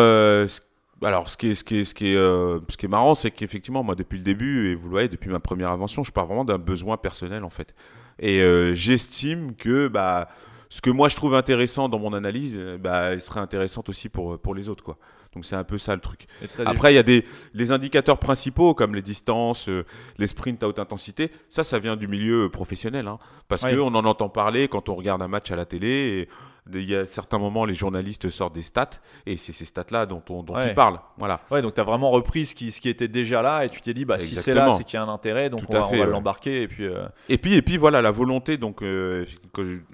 alors, ce qui est, ce qui est, ce qui est, euh, ce qui est marrant, c'est qu'effectivement, moi, depuis le début, et vous le voyez, depuis ma première invention, je pars vraiment d'un besoin personnel, en fait. Et euh, j'estime que bah, ce que moi, je trouve intéressant dans mon analyse, bah, il serait intéressant aussi pour, pour les autres, quoi. Donc c'est un peu ça le truc. Après, il y a des les indicateurs principaux comme les distances, euh, les sprints à haute intensité. Ça, ça vient du milieu professionnel, hein, parce que qu'on en entend parler quand on regarde un match à la télé. Et, il y a certains moments, les journalistes sortent des stats, et c'est ces stats-là dont, on, dont ils parlent. Voilà. Ouais, donc tu as vraiment repris ce qui, ce qui était déjà là, et tu t'es dit, bah, si c'est là, c'est qu'il y a un intérêt, donc on va, l'embarquer. Et puis, euh, et, puis, et puis voilà, la volonté, donc, euh,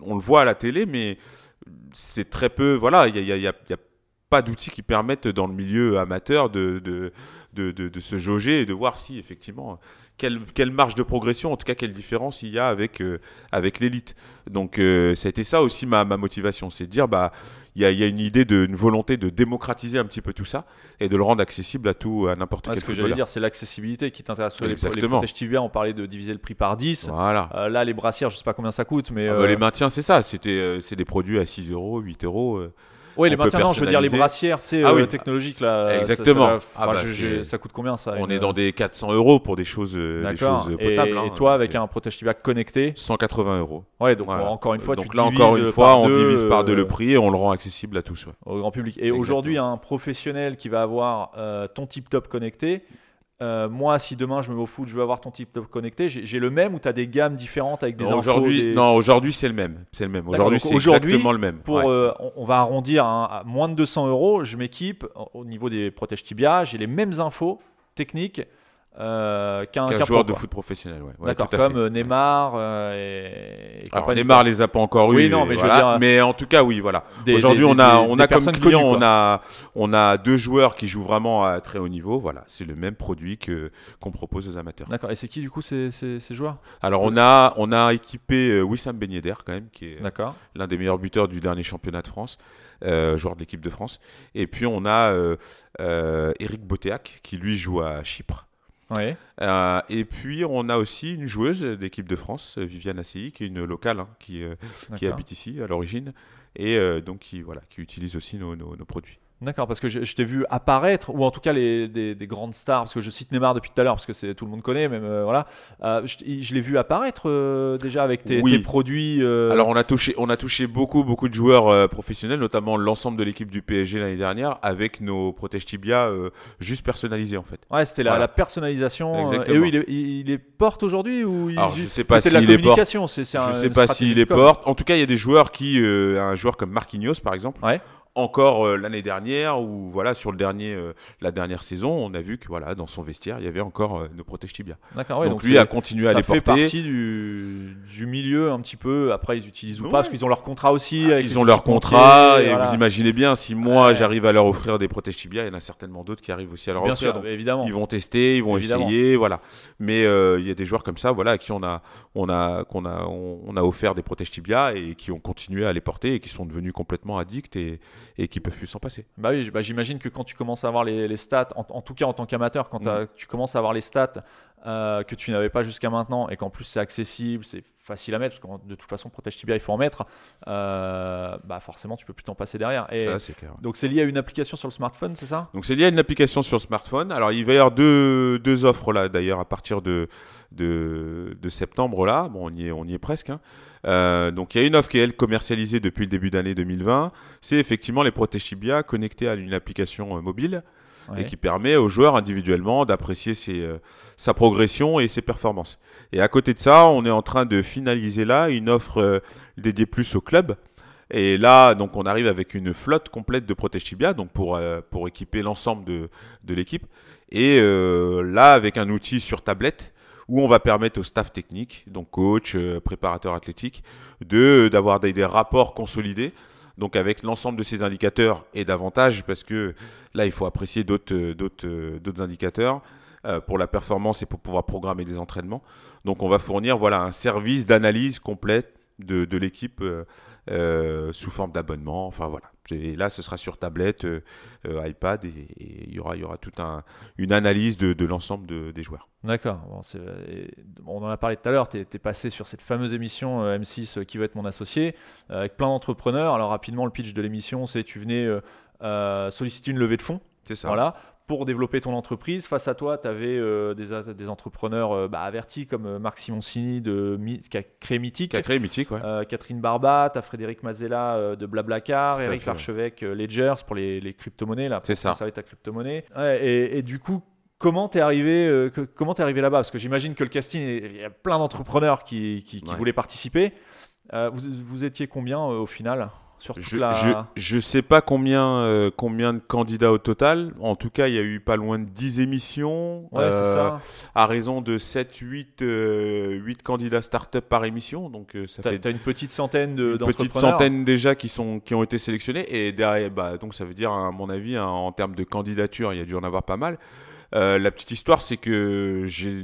on le voit à la télé, mais c'est très peu. Voilà, il n'y a, y a, pas d'outils qui permettent dans le milieu amateur de, de, de, de, se jauger et de voir si effectivement quelle, marge de progression, en tout cas quelle différence il y a avec, euh, avec l'élite. Donc euh, ça a été ça aussi ma, ma motivation, c'est de dire bah il y, y a, une idée, de, une volonté de démocratiser un petit peu tout ça et de le rendre accessible à tout, à n'importe quel Ce que j'allais dire, c'est l'accessibilité qui t'intéresse. Exactement. Les, les tibia, on parlait de diviser le prix par 10. Voilà. Euh, là, les brassières, je sais pas combien ça coûte, mais. Ah bah, les maintiens, c'est ça. C'était, c'est des produits à 6 euros, 8 euros. Oui, les maintenant, je veux dire les brassières tu sais, ah euh, technologiques là. Exactement. Ça, ah bah, ça, coûte combien ça On est dans des 400 euros pour des choses, euh, des choses potables. Et, hein, toi, avec un protège tibia connecté 180 euros. Ouais, donc encore une fois, donc là encore une fois, on divise par deux le prix et on le rend accessible à tous. Au grand public. Et aujourd'hui, un professionnel qui va avoir euh, ton tip top connecté, euh, moi, si demain je me mets au foot, je veux avoir ton type top connecté, j'ai le même ou tu as des gammes différentes avec des non, Aujourd'hui, non, aujourd'hui c'est le même. C'est le même. Aujourd'hui, c'est exactement le même. Pour, euh, on, va arrondir à moins de 200 euros. Je m'équipe au niveau des protèges tibia. J'ai les mêmes infos techniques euh, qu'un joueur de foot professionnel. Ouais. D'accord, comme euh, Neymar euh, et, Alors Neymar les a pas encore eu, non, mais, mais en tout cas oui, voilà. Aujourd'hui on a on a comme client on a on a deux joueurs qui jouent vraiment à très haut niveau. Voilà, c'est le même produit que qu'on propose aux amateurs. D'accord. Et c'est qui du coup ces, ces, joueurs? Alors on a on a équipé Wissam Ben Yedder quand même qui est l'un des meilleurs buteurs du dernier championnat de France. joueur de l'équipe de France. Et puis on a Eric Botéac qui lui joue à Chypre. Euh, et puis on a aussi une joueuse d'équipe de France, Viviane Assey, qui est une locale hein, qui, euh, qui habite ici à l'origine et euh, donc qui, voilà, qui utilise aussi nos produits. D'accord, parce que je, t'ai vu apparaître, ou en tout cas les, des, grandes stars, parce que je cite Neymar depuis tout à l'heure, parce que c'est tout le monde connaît, même euh, voilà. Euh, je, l'ai vu apparaître euh, déjà avec tes, produits. Alors on a touché, on a touché beaucoup, beaucoup de joueurs professionnels, notamment l'ensemble de l'équipe du PSG l'année dernière, avec nos protèges tibia juste personnalisés en fait. Ouais, c'était la, personnalisation. Et eux, il les, portent aujourd'hui ou Alors je sais pas s'il les porte. Je sais pas s'il les porte. En tout cas, il y a des joueurs qui, un joueur comme Marquinhos par exemple. Ouais encore euh, l'année dernière ou voilà sur le dernier euh, la dernière saison on a vu que voilà dans son vestiaire il y avait encore euh, nos protèges tibia ouais, donc, lui a continué à les porter. ça fait partie du, du, milieu un petit peu. Après ils utilisent ou pas parce qu'ils ont leur contrat aussi ah, ils ont leur contrat et vous imaginez bien si moi j'arrive à leur offrir des protèges tibia il y en a certainement d'autres qui arrivent aussi à leur offrir. donc évidemment. ils vont tester ils vont essayer voilà. Mais il y a des joueurs comme ça voilà à qui on a on a qu'on a on, a offert des protèges tibia et qui ont continué à les porter et qui sont devenus complètement addicts et et qui peuvent plus s'en passer. Bah oui, bah j'imagine que quand tu commences à avoir les, stats, en, tout cas en tant qu'amateur, quand mm. tu commences à avoir les stats euh, que tu n'avais pas jusqu'à maintenant et qu'en plus c'est accessible, c'est facile à mettre, parce que de toute façon, Protège Tibia, il faut en mettre, euh, bah forcément, tu peux plus t'en passer derrière. Et clair. Donc c'est lié à une application sur le smartphone, c'est ça? Donc c'est lié à une application sur le smartphone. Alors il va y avoir deux, deux offres là, d'ailleurs, à partir de, de, de, septembre là. Bon, on y est, on y est presque. Hein. Euh, donc il y a une offre qui est elle commercialisée depuis le début d'année 2020. C'est effectivement les protèges tibia connectés à une application euh, mobile et qui permet aux joueurs individuellement d'apprécier euh, sa progression et ses performances. Et à côté de ça, on est en train de finaliser là une offre dédiée plus au club. Et là, donc, on arrive avec une flotte complète de protèges tibia, donc pour, pour équiper l'ensemble de, de l'équipe. Et là, avec un outil sur tablette où on va permettre au staff technique, donc coach, euh, préparateur athlétique, de d'avoir des, rapports consolidés. Donc avec l'ensemble de ces indicateurs et davantage, parce que là il faut apprécier d'autres euh, d'autres euh, d'autres indicateurs. pour la performance et pour pouvoir programmer des entraînements. Donc on va fournir voilà, un service d'analyse complète de, l'équipe sous forme d'abonnement. Enfin voilà. Et là, ce sera sur tablette, euh, euh, iPad, et il y aura, il y aura toute un, une analyse de, de l'ensemble de- des joueurs. D'accord. Bon, on en a parlé tout à l'heure. Tu es, passé sur cette fameuse émission euh, M6 euh, qui va être mon associé euh, avec plein d'entrepreneurs. Alors rapidement, le pitch de l'émission, c'est tu venais euh, euh, solliciter une levée de fonds. C'est ça. Voilà. Pour développer ton entreprise, face à toi, tu avais des, a- des entrepreneurs euh, bah, avertis comme euh, Marc Simoncini de, qui a créé Mythique, Qui a créé Mythique, ouais. euh, Catherine Barbat, tu as Frédéric Mazella euh, de Blablacar, Tout Eric. Larchevêque, euh, Ledgers pour les, les crypto-monnaies. C'est ça. conserver ta crypto-monnaie. Ouais, et, et du coup, comment t'es arrivé, euh, que- comment t'es arrivé là-bas? Parce que j'imagine que le casting, il y a plein d'entrepreneurs qui, qui- qui Ouais. voulaient participer. Euh, vous, vous étiez combien euh, au final? Sur Je, la... je, je sais pas combien, euh, combien de candidats au total. En tout cas, il y a eu pas loin de 10 émissions. Ouais, c'est euh, ça. À raison de 7, 8, euh, 8 candidats start-up par émission. Donc ça T'as fait une petite centaine de- une petite centaine déjà qui, sont, qui ont été sélectionnés. Et derrière, bah, donc ça veut dire, à mon avis, hein, en termes de candidature, il y a dû en avoir pas mal. Euh, la petite histoire, c'est que j'ai,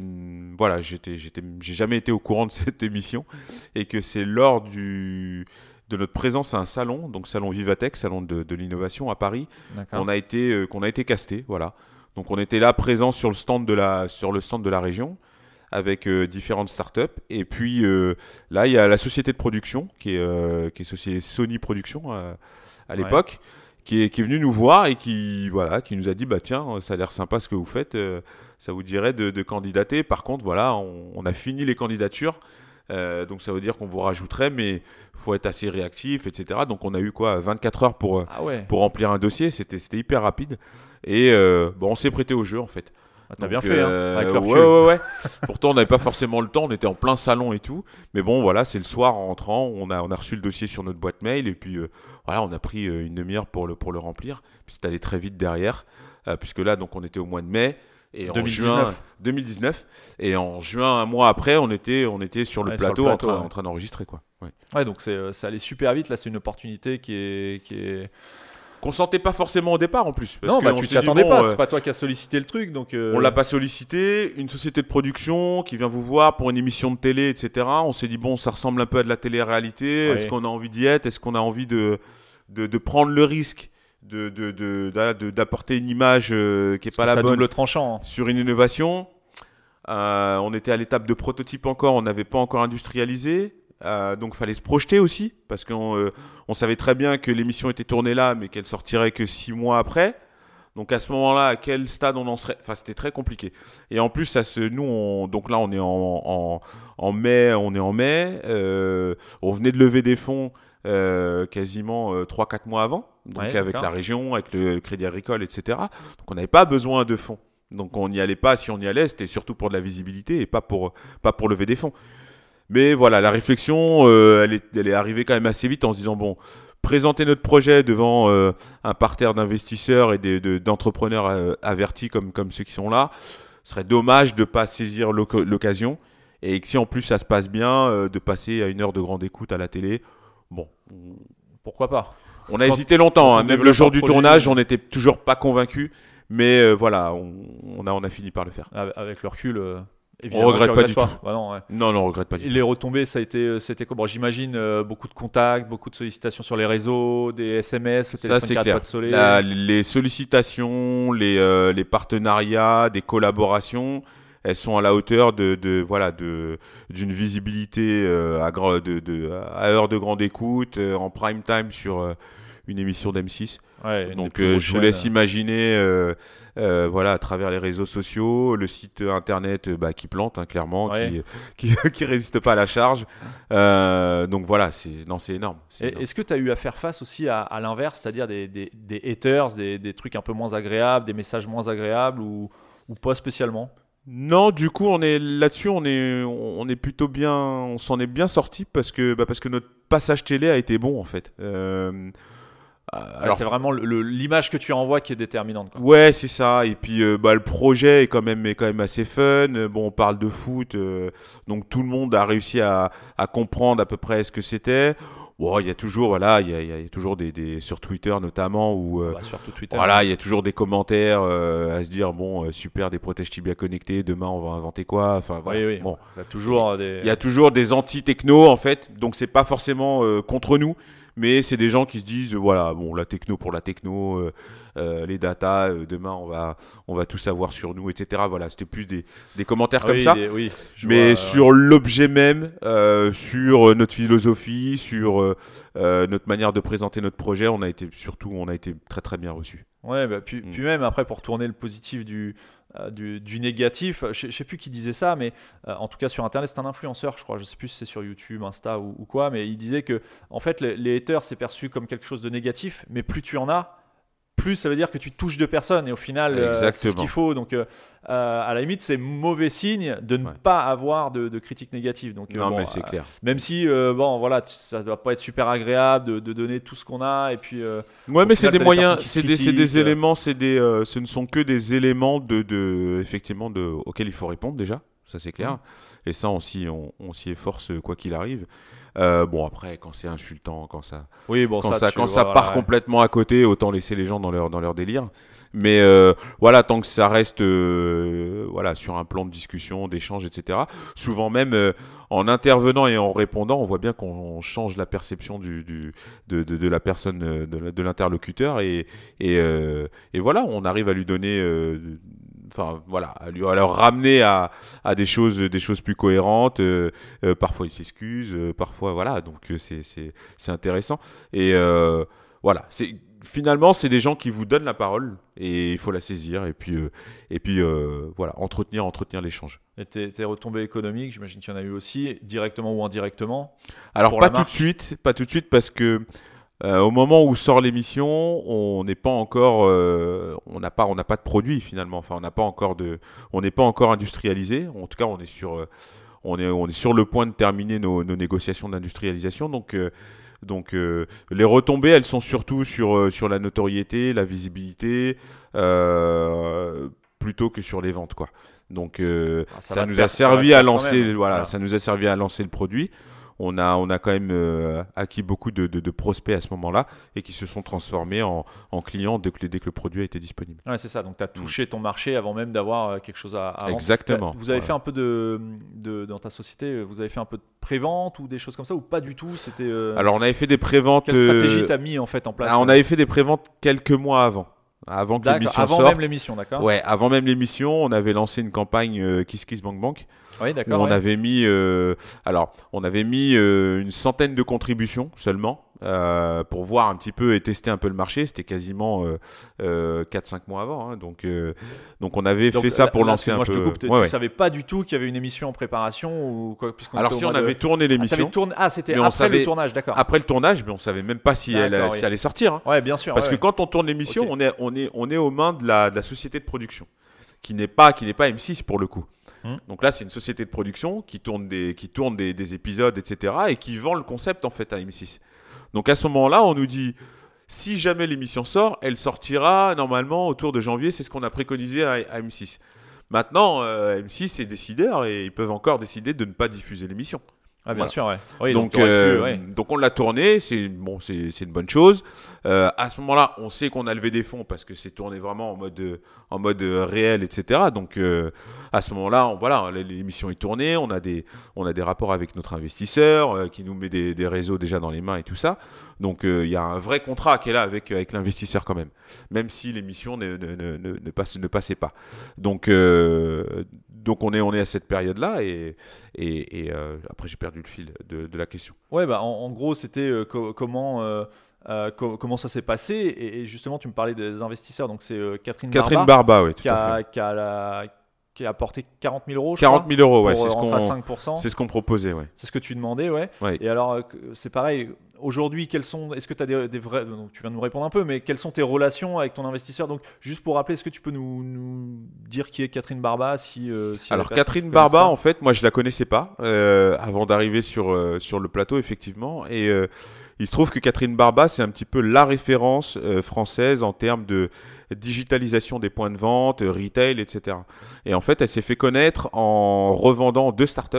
voilà, j'étais, j'ai jamais été au courant de cette émission et que c'est lors du, de notre présence à un salon, donc salon Vivatech, salon de, de l'innovation à Paris, qu'on a été, euh, qu'on a été casté, voilà. Donc on était là présent sur le stand de la, sur le stand de la région avec euh, différentes startups. Et puis euh, là, il y a la société de production qui est, qui est société Sony Production à Ouais. l'époque, qui est, qui est venu nous voir et qui, voilà, qui nous a dit bah tiens, ça a l'air sympa ce que vous faites, ça vous dirait de, de candidater. Par contre, voilà, on, on a fini les candidatures. Euh, donc ça veut dire qu'on vous rajouterait, mais faut être assez réactif, etc. Donc on a eu quoi 24 heures pour, euh, Ah ouais, pour remplir un dossier. C'était hyper rapide. Et euh, bon, on s'est prêté au jeu en fait. Ah, t'as bien fait, hein, avec le ouais, ouais, ouais. Pourtant, on n'avait pas forcément le temps. On était en plein salon et tout. Mais bon, voilà, c'est le soir en rentrant. On a, on a reçu le dossier sur notre boîte mail. Et puis, euh, voilà, on a pris une demi-heure pour le, pour le remplir. Puis c'est allé très vite derrière. euh, puisque là, donc, on était au mois de mai. Et en 2019. juin 2019 et en juin un mois après on était on était sur le Ouais, sur le plateau, en train, ouais. en train d'enregistrer quoi ouais. Ouais, donc c'est, euh, ça allait super vite. Là, c'est une opportunité qui est. Qui est... qu'on sentait pas forcément au départ en plus parce non, que bah, on tu t'y attendais bon, pas. euh, C'est pas toi qui as sollicité le truc. Donc, euh, On l'a pas sollicité, une société de production qui vient vous voir pour une émission de télé, etc. On s'est dit, bon, ça ressemble un peu à de la télé-réalité. Est-ce qu'on a envie d'y être? Est-ce qu'on a envie de, de, de prendre le risque de, de, d'apporter une image euh, qui n'est pas la bonne tranchant. hein. sur une innovation Euh, On était à l'étape de prototype encore, on n'avait pas encore industrialisé. Euh, donc fallait se projeter aussi parce qu'on euh, on savait très bien que l'émission était tournée là mais qu'elle sortirait que six mois après donc à ce moment-là à quel stade on en serait? Enfin c'était très compliqué et en plus ça se nous on, donc là on est en, en, en mai on est en mai on venait de lever des fonds euh, quasiment euh, 3-4 mois avant. Donc Ouais, avec la région avec le, crédit agricole etc donc on n'avait pas besoin de fonds. Donc on n'y allait pas si on y allait. C'était surtout pour de la visibilité et pas pour pas pour lever des fonds. Mais voilà, la réflexion, euh, elle, est, elle est arrivée quand même assez vite en se disant, bon, présenter notre projet devant euh, un parterre d'investisseurs et de- d'entrepreneurs avertis comme, comme ceux qui sont là, ce serait dommage de ne pas saisir l'oc- l'occasion. Et que si en plus ça se passe bien, euh, de passer à une heure de grande écoute à la télé. Bon, on- Pourquoi pas on a Quand- hésité longtemps, on hein, même le jour du projet, tournage, on n'était toujours pas convaincu. Mais euh, voilà, on, on a, on a fini par le faire. Avec le recul. euh, évidemment, regrette tu pas du Bah non, ouais. Non, non, on regrette pas du tout. les retombées, ça a été, euh, c'était quoi? Bon, j'imagine euh, beaucoup de contacts, beaucoup de sollicitations sur les réseaux, des SMS, le Ça, téléphone c'est clair. pas de. La- les sollicitations, les, les partenariats, des collaborations, elles sont à la hauteur de, de voilà de d'une visibilité euh, à, de, de- à heure de grande écoute euh, en prime time sur euh, une émission d'M6. Ouais, une des Donc je vous laisse imaginer voilà à travers les réseaux sociaux, le site internet bah, qui plante hein, clairement, Ouais. qui, qui qui résiste pas à la charge. Donc voilà, c'est non c'est énorme. Est-ce que tu as eu à faire face aussi à, à l'inverse, c'est-à-dire des, des, des haters, des, des trucs un peu moins agréables, des messages moins agréables ou, ou pas spécialement? Non, du coup, on est là-dessus, on est, on est plutôt bien, on s'en est bien sorti parce que, bah, parce que notre passage télé a été bon en fait. Euh, Ouais, C'est vraiment l'image que tu envoies qui est déterminante. quoi. Ouais, c'est ça. Et puis, euh, bah, le projet est quand même, est quand même assez fun. Bon, on parle de foot, euh, donc tout le monde a réussi à, à comprendre à peu près ce que c'était. Il y a toujours, voilà, il y a, y a toujours des, des, sur Twitter notamment où, euh, Bah, surtout Twitter. voilà, il y a toujours des commentaires euh, à se dire bon, euh, super, des protèges tibia connectés, demain on va inventer quoi, enfin voilà. Oui, oui. Bon, Il y a toujours des. il y a toujours des anti-techno en fait, donc c'est pas forcément euh, contre nous, mais c'est des gens qui se disent euh, voilà, bon, la techno pour la techno, euh, les data, euh, demain on va, on va tout savoir sur nous, etc. Voilà, c'était plus des, des commentaires Ah comme oui, ça. des- oui, je Mais vois, euh, sur l'objet même, sur notre philosophie, sur notre manière de présenter notre projet, on a été surtout, on a été très très bien reçus. Ouais, bah, puis, Mm. puis même après, pour tourner le positif du, euh, du, du négatif, je ne sais plus qui disait ça, mais euh, en tout cas sur Internet, c'est un influenceur, je crois, je sais plus si c'est sur YouTube, Insta ou, ou quoi, mais il disait que en fait, les, les haters, c'est perçu comme quelque chose de négatif, mais plus tu en as, plus ça veut dire que tu touches de personnes, et au final, euh, c'est ce qu'il faut. Donc, euh, euh, à la limite, c'est mauvais signe de ne Ouais. pas avoir de, de critiques négatives. Donc, non, bon, mais c'est clair. même si, bon, voilà, ça doit pas être super agréable de, de donner tout ce qu'on a, et puis. Ouais, mais c'est des moyens, c'est des, éléments, c'est des, ce ne sont que des éléments de, de effectivement, de, auxquels il faut répondre déjà. Ça c'est clair. Et ça, on s'y, on, on s'y efforce quoi qu'il arrive. Euh, bon après, quand c'est insultant, quand ça, Oui, bon, quand ça, quand part complètement à côté, autant laisser les gens dans leur, dans leur délire. Mais euh, voilà, tant que ça reste euh, voilà, sur un plan de discussion, d'échange, etc. Souvent même euh, en intervenant et en répondant, on voit bien qu'on change la perception du, du, de, de, de la personne, euh, de, l'interlocuteur. Et, et, euh, et voilà, on arrive à lui donner... Enfin voilà, à, lui, à leur ramener à, à des choses, des choses plus cohérentes. euh, euh, parfois ils s'excusent, euh, parfois voilà. Donc c'est, c'est, c'est intéressant. Et voilà, c'est finalement c'est des gens qui vous donnent la parole et il faut la saisir et puis et puis voilà entretenir entretenir l'échange. Et tes, tes retombées économiques, j'imagine qu'il y en a eu aussi, directement ou indirectement. Alors pas tout de suite, pas tout de suite parce que euh, au moment où sort l'émission, on n'est pas encore, euh, on n'a pas, on n'a pas de produit finalement. Enfin, on n'a pas encore de, on n'est pas encore industrialisé. En tout cas, on est sur, euh, on est, on est sur le point de terminer nos, nos négociations d'industrialisation. Donc, donc les retombées, elles sont surtout sur, sur la notoriété, la visibilité, plutôt que sur les ventes, quoi. Donc Ah, ça, nous a servi à lancer, voilà, ça nous a servi à lancer le produit. On a, on a quand même euh, acquis beaucoup de, de- de prospects à ce moment-là et qui se sont transformés en, en clients dès que, dès que le produit a été disponible. Ouais, c'est ça. Donc, tu as touché ton marché avant même d'avoir euh, quelque chose à. Exactement. Vous avez Voilà. fait un peu de, de- Dans ta société, vous avez fait un peu de pré-vente ou des choses comme ça ou pas du tout? C'était. euh, Alors on avait fait des préventes. quelle stratégie t'as mis en fait en place ah, on avait fait des préventes quelques mois avant, avant que l'émission avant sorte. même l'émission, d'accord Ouais, avant même l'émission, on avait lancé une campagne euh, Kiss Kiss Bank Bank Oui, où d'accord. on ouais. avait mis, euh, alors on avait mis euh, une centaine de contributions seulement euh, pour voir un petit peu et tester un peu le marché. C'était quasiment euh, euh, 4-5 mois avant, hein. donc euh, donc on avait Donc, fait ça pour là, lancer un peu. te coupe. Ouais, tu ouais. savais pas du tout qu'il y avait une émission en préparation ou quoi Alors si on de- avait tourné Ah, l'émission tourné- Ah, c'était après savait- le tournage, d'accord. après le tournage, mais on savait même pas si elle, si elle allait sortir. hein. Ouais, bien sûr. Parce que quand on tourne l'émission, on, est, on, est, on est aux mains de la, de la société de production, qui n'est pas, qui pas M6 pour le coup. Hmm. Donc là, c'est une société de production qui tourne, des, qui tourne des, des épisodes, etc., et qui vend le concept en fait à M6. Donc à ce moment-là, on nous dit, si jamais l'émission sort, elle sortira normalement autour de janvier, c'est ce qu'on a préconisé à, à M6. Maintenant, euh, M6 est décideur et ils peuvent encore décider de ne pas diffuser l'émission. Ah, bien Voilà. sûr, ouais. Oui, donc, pu, euh, ouais. donc on l'a tourné, c'est bon, c'est une bonne chose. Euh, à ce moment-là, on sait qu'on a levé des fonds parce que c'est tourné vraiment en mode euh, en mode réel, etc. Donc euh, à ce moment-là, on- voilà, l'émission est tournée, on a des on a des rapports avec notre investisseur qui nous met des, des réseaux déjà dans les mains et tout ça. Donc il y a un vrai contrat qui est là avec avec l'investisseur quand même, même si l'émission ne, ne, ne, ne, ne passe- ne passait pas. Donc donc on est on est à cette période-là et et, et, après j'ai perdu le fil de, de la question. Ouais, bah, en, en gros, c'était euh, co- comment, euh, euh, co- comment ça s'est passé. Et, et justement, tu me parlais des investisseurs. Donc, c'est euh, Catherine, Catherine Barba, Barba, oui, a, qui, a la- qui a apporté 40 000 euros. je 40 crois, 000 euros, ouais, c'est ce euh, qu'on rentrer à 5%. c'est ce qu'on proposait, ouais. C'est ce que tu demandais, ouais. Ouais. Et alors, euh, c'est pareil. Aujourd'hui, quels sont Est-ce que tu as des, des vrais donc, Tu viens de nous répondre un peu, mais quelles sont tes relations avec ton investisseur? Donc, juste pour rappeler, est-ce que tu peux nous, nous dire qui est Catherine Barba si, euh, si Alors Catherine Barba, en fait, moi je la connaissais pas euh, avant d'arriver sur euh, sur le plateau, effectivement. Et euh, il se trouve que Catherine Barba, c'est un petit peu la référence euh, française en termes de digitalisation des points de vente, euh, retail, etc. Et en fait, elle s'est fait connaître en revendant deux startups.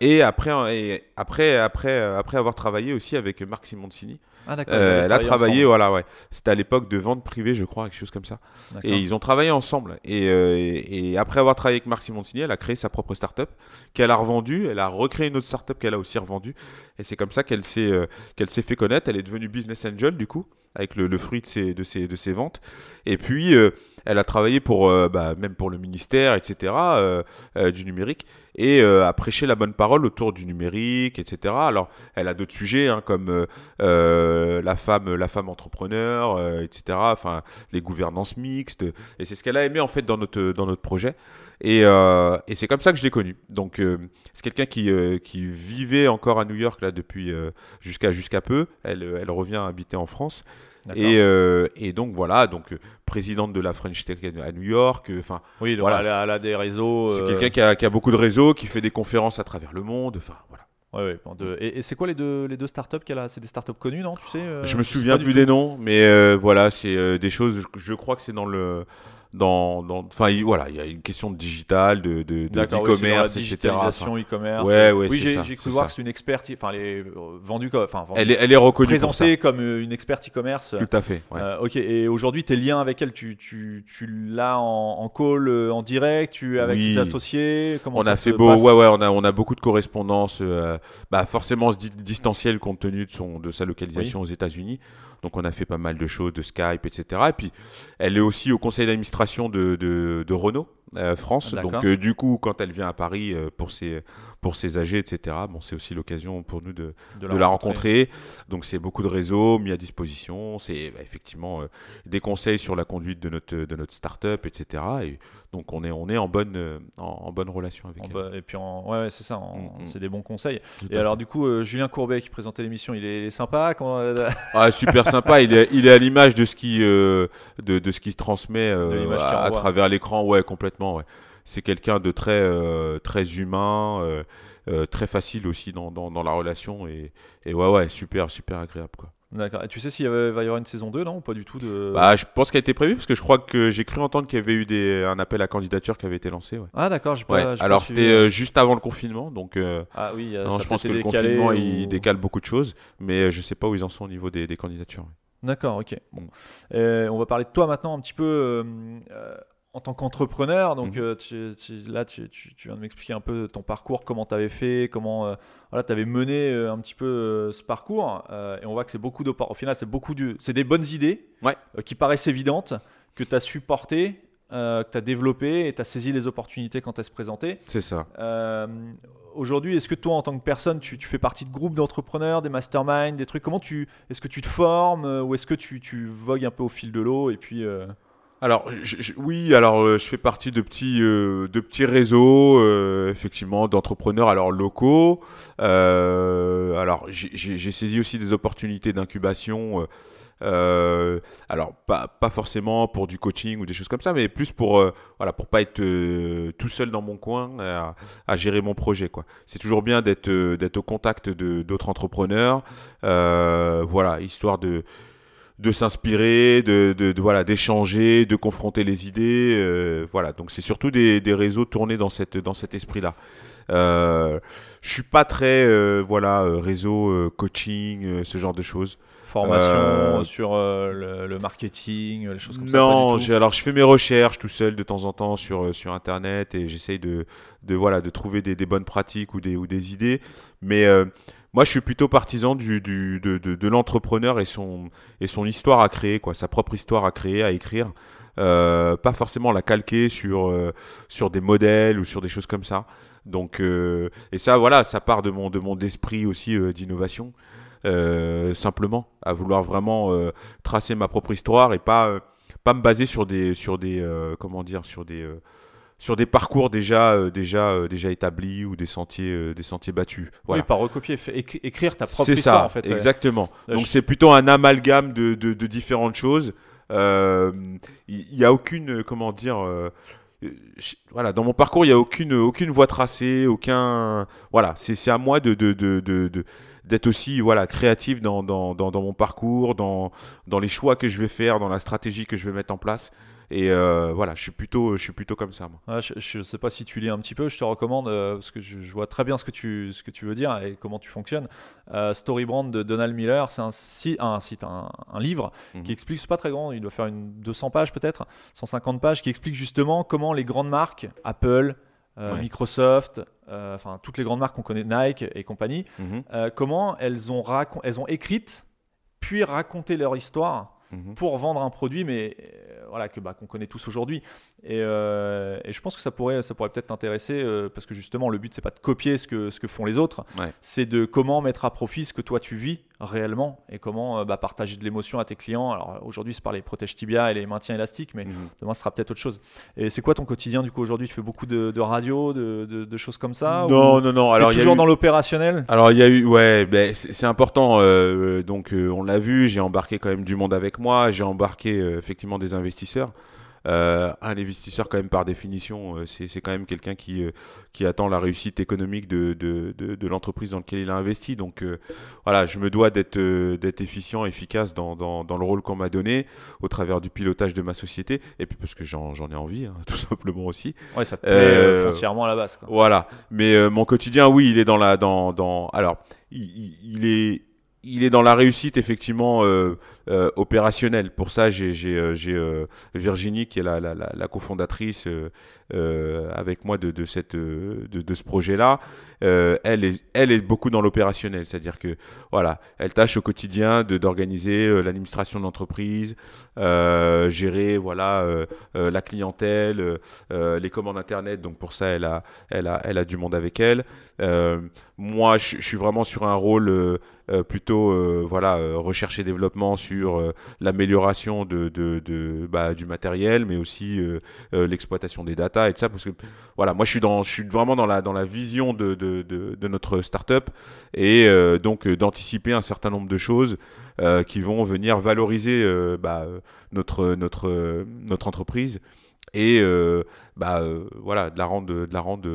et après, et après, après, après avoir travaillé aussi avec Marc Simoncini, Ah euh, elle a travaillé, ensemble. voilà, ouais. C'était à l'époque de vente privée, je crois, quelque chose comme ça. Et ils ont travaillé ensemble. Et, euh, et- et après avoir travaillé avec Marc Simoncini, elle a créé sa propre start-up qu'elle a revendue. Elle a recréé une autre start-up qu'elle a aussi revendue. Et c'est comme ça qu'elle s'est euh, qu'elle s'est fait connaître. Elle est devenue business angel du coup, avec le, fruit de ses, de, ses, de ses ventes. Et puis, euh, elle a travaillé pour, euh, bah, même pour le ministère, etc., euh, du numérique. Et euh, a prêché la bonne parole autour du numérique, etc. Alors, elle a d'autres sujets, hein, comme euh, euh, la, femme, la femme entrepreneur, euh, etc. Enfin, les gouvernances mixtes. Et c'est ce qu'elle a aimé, en fait, dans notre, dans notre projet. Et, euh, et c'est comme ça que je l'ai connue. Donc, euh, c'est quelqu'un qui, euh, qui vivait encore à New York, là, depuis euh, jusqu'à jusqu'à peu. Elle, euh, elle revient habiter en France. Et, euh, et donc, voilà, donc, euh, présidente de la French Tech à New York. euh, Enfin, oui, donc voilà, elle, a, elle a des réseaux. c'est quelqu'un qui a, qui a beaucoup de réseaux, qui fait des conférences à travers le monde. Enfin, voilà. ouais, ouais, bon, de- Et, et c'est quoi les deux, les deux startups qu'elle a C'est des startups connues, non Tu sais je me souviens plus des noms, mais voilà, c'est des choses. Je, je crois que c'est dans le. Dans, enfin, il- voilà, il y a une question de digital, de, de, de- D'accord, oui, etc. e-commerce. Ouais, ouais, oui, j'ai cru voir que c'est une experte, enfin, elle est euh, vendue comme, enfin, elle, est, elle est reconnue pour ça. présentée comme euh, une experte e-commerce. Tout à fait. ouais. Euh, ok, et aujourd'hui, tes liens avec elle, tu, tu, tu l'as en, en call, en direct, tu avec Oui. ses associés? Comment on ça a fait beau, ouais, ouais, on a, on a beaucoup de correspondances, euh, bah forcément di- distancielles compte tenu de, son, de sa localisation aux États-Unis. Donc on a fait pas mal de choses, de Skype, etc. Et puis elle est aussi au conseil d'administration de, Renault euh, France. D'accord. Donc euh, du coup, quand elle vient à Paris euh, pour ses pour ses AG, etc. Bon, c'est aussi l'occasion pour nous de, de la rencontrer. Donc c'est beaucoup de réseaux mis à disposition. C'est bah, effectivement des conseils sur la conduite de notre de notre start-up, etc. Et donc on est on est en bonne en, en bonne relation avec En elle. et puis, en- ouais, ouais, c'est ça, Mm, mm. c'est des bons conseils. Tout Et alors, fait. du coup, Julien Courbet qui présentait l'émission, il est, il est sympa quand, Ah, super sympa. Il est, il est à l'image de ce qui, de, de ce qui se transmet à, à travers l'écran. Ouais, complètement. Ouais. C'est quelqu'un de très, euh, très humain, euh, euh, très facile aussi dans, dans, dans la relation et, et ouais, ouais, super, super agréable quoi. D'accord. Et tu sais s'il y avait- va y avoir une saison 2, non Ou pas du tout de... Bah, je pense qu'elle a été prévue parce que je crois que j'ai cru entendre qu'il y avait eu des, un appel à candidature qui avait été lancé. Ouais. Ah, d'accord. Ouais. Alors c'était euh, juste avant le confinement, donc euh, Ah oui, euh, non, je pense que le confinement ou- il décale beaucoup de choses, mais je sais pas où ils en sont au niveau des, des candidatures. D'accord, ok. Bon. On va parler de toi maintenant un petit peu en tant qu'entrepreneur. Donc Mhm. euh, tu- tu- là, tu, viens de m'expliquer un peu ton parcours, comment tu avais fait, comment euh, voilà, tu avais mené euh, un petit peu ce parcours. Et on voit que c'est beaucoup d'oppor- Au final, c'est beaucoup du... c'est des bonnes idées Ouais. qui paraissent évidentes, que tu as su porter, euh, que tu as développé et tu as saisi les opportunités quand elles se présentaient. C'est ça. Aujourd'hui, est-ce que toi, en tant que personne, tu, fais partie de groupes d'entrepreneurs, des masterminds, des trucs Comment tu, est-ce que tu te formes ou est-ce que tu, vogues un peu au fil de l'eau et puis Alors oui, alors euh, je fais partie de petits euh, de petits réseaux euh, effectivement d'entrepreneurs alors locaux. Alors j'ai- saisi aussi des opportunités d'incubation. alors pas, pas forcément pour du coaching ou des choses comme ça, mais plus pour voilà pour pas être tout seul dans mon coin à, à gérer mon projet quoi. C'est toujours bien d'être d'être au contact de d'autres entrepreneurs, voilà histoire de de s'inspirer, de, de, de- voilà, d'échanger, de confronter les idées, euh, voilà. Donc c'est surtout des, des réseaux tournés dans cette dans cet esprit-là. Euh, je suis pas très euh, voilà euh, réseau euh, coaching, euh, ce genre de choses. formation sur le, le marketing, les choses comme ça Non, tout j'ai- alors je fais mes recherches tout seul de temps en temps sur, sur internet et j'essaye de, de, voilà, de trouver des, des bonnes pratiques ou des, ou des idées. Mais euh, moi, je suis plutôt partisan du, du, de, de, l'entrepreneur et son, et son histoire à créer, quoi, sa propre histoire à créer, à écrire. Euh, pas forcément la calquer sur, euh, sur des modèles ou sur des choses comme ça. Donc, euh, et ça, voilà, ça part de mon, de mon esprit aussi d'innovation. Simplement, à vouloir vraiment tracer ma propre histoire et pas, pas me baser sur des, sur des, comment dire, sur des, sur des parcours déjà, euh, déjà, euh, déjà établis ou des sentiers, euh, des sentiers battus. Voilà. Oui, pas recopier, écrire ta propre C'est histoire ça, en fait. exactement. Donc c'est plutôt un amalgame de, de, de différentes choses. Il n'y a aucune, comment dire, voilà, dans mon parcours, il n'y a aucune, aucune voie tracée, aucun, voilà, c'est c'est à moi de- d'être aussi voilà créatif dans, dans, dans, dans mon parcours, dans, dans les choix que je vais faire, dans la stratégie que je vais mettre en place. Et euh, voilà, je suis plutôt, je suis plutôt comme ça. Moi. je ne sais pas si tu lis un petit peu, je te recommande, euh, parce que je, vois très bien ce que, tu, ce que tu veux dire et comment tu fonctionnes. Euh, Storybrand de Donald Miller, c'est un, site, un, site, un, livre mhm. qui explique, c'est pas très grand, il doit faire une 200 pages peut-être, 150 pages, qui explique justement comment les grandes marques, Apple, Microsoft, enfin toutes les grandes marques qu'on connaît, Nike et compagnie, mhm. comment elles ont, elles ont écrite puis raconté leur histoire Mhm. pour vendre un produit, mais euh, voilà que bah, qu'on connaît tous aujourd'hui. Et, euh, et, je pense que ça pourrait, ça pourrait peut-être t'intéresser euh, parce que justement le but c'est pas de copier ce que ce que font les autres, c'est de comment mettre à profit ce que toi tu vis réellement et comment bah, partager de l'émotion à tes clients. Alors aujourd'hui c'est par les protèges tibia et les maintiens élastiques, mais mhm. demain ce sera peut-être autre chose. Et c'est quoi ton quotidien du coup aujourd'hui? Tu fais beaucoup de, de radio, de, de, choses comme ça Non, non, non. Alors toujours dans l'opérationnel? Alors il y a eu, ouais, ben, c'est important. donc on l'a vu, j'ai embarqué quand même du monde avec moi. J'ai embarqué euh, effectivement des investisseurs. Euh, un investisseur, quand même, par définition, euh, c'est quand même quelqu'un qui, qui attend la réussite économique de, de, de, l'entreprise dans laquelle il a investi. Donc voilà, je me dois d'être efficient, efficace dans, dans, dans le rôle qu'on m'a donné au travers du pilotage de ma société. Et puis parce que j'en ai envie, hein, tout simplement aussi. Ouais, ça te plaît foncièrement à la base. Quoi. Voilà. Mais mon quotidien, oui, il est dans la. Dans, dans... Alors, il, il est il est dans la réussite effectivement euh, euh, opérationnelle. Pour ça, j'ai euh, Virginie qui est la, cofondatrice avec moi de, ce projet-là. elle, est, beaucoup dans l'opérationnel, c'est-à-dire que voilà, elle tâche au quotidien d'organiser l'administration de l'entreprise, gérer voilà la clientèle, les commandes internet. Donc pour ça, elle a, elle a, du monde avec elle. moi, je, suis vraiment sur un rôle euh, plutôt euh, voilà euh, recherche et développement sur l'amélioration de, bah, du matériel, mais aussi l'exploitation des data et tout ça. Parce que voilà, moi je suis dans, je suis vraiment dans la dans la vision de, de, de notre startup et donc d'anticiper un certain nombre de choses qui vont venir valoriser bah, notre notre notre entreprise et bah voilà de la rendre de la rendre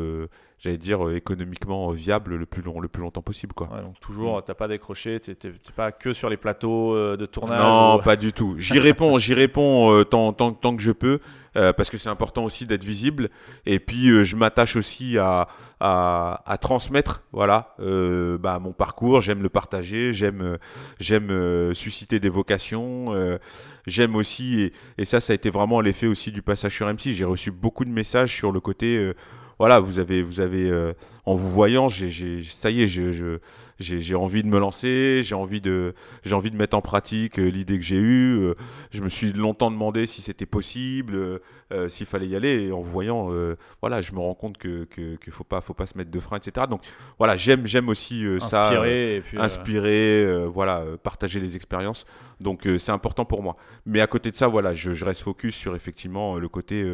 j'allais dire, euh, économiquement viable le plus, long, le plus longtemps possible. Quoi. donc toujours, t'as pas décroché, tu n'es pas que sur les plateaux euh, de tournage Non, pas du tout. J'y réponds, j'y réponds euh, tant, tant, tant, que je peux. parce que c'est important aussi d'être visible. Et puis, je m'attache aussi à, à, à, transmettre voilà, bah, mon parcours. J'aime le partager, j'aime j'aime susciter des vocations. j'aime aussi, et, et, ça, ça a été vraiment l'effet aussi du passage sur MC. J'ai reçu beaucoup de messages sur le côté voilà, vous avez, vous avez euh, en vous voyant, j'ai, ça y est, je, j'ai envie de me lancer, j'ai envie de, j'ai envie de mettre en pratique euh, l'idée que j'ai eue. Euh, je me suis longtemps demandé si c'était possible, euh, s'il fallait y aller. Et en voyant, voilà, je me rends compte que qu'il faut pas, faut pas se mettre de frein, etc. Donc voilà, j'aime, j'aime aussi ça, inspirer, voilà, partager les expériences. Donc c'est important pour moi. Mais à côté de ça, voilà, je, reste focus sur effectivement le côté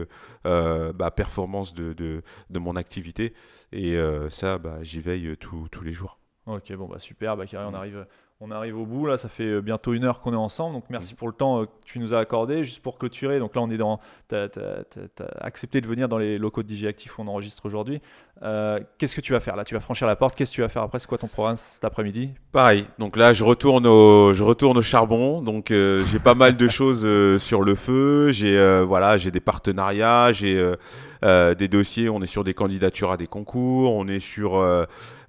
bah, performance de, de, de, mon activité. Et ça, bah, j'y veille tous les jours. Ok, bon, bah super, bah, on, arrive, on arrive au bout. Là, ça fait euh, bientôt une heure qu'on est ensemble. Donc, merci pour le temps euh, que tu nous as accordé. Juste pour clôturer, donc là, on est dans. Tu as, accepté de venir dans les locaux de DJ Actif où on enregistre aujourd'hui. Euh, qu'est-ce que tu vas faire là? Tu vas franchir la porte. Qu'est-ce que tu vas faire après? C'est quoi ton programme cet après-midi? Pareil. Donc là, je retourne au, je retourne au charbon. Donc, j'ai pas mal de choses sur le feu. J'ai voilà, j'ai des partenariats. J'ai des dossiers. On est sur des candidatures à des concours. On est sur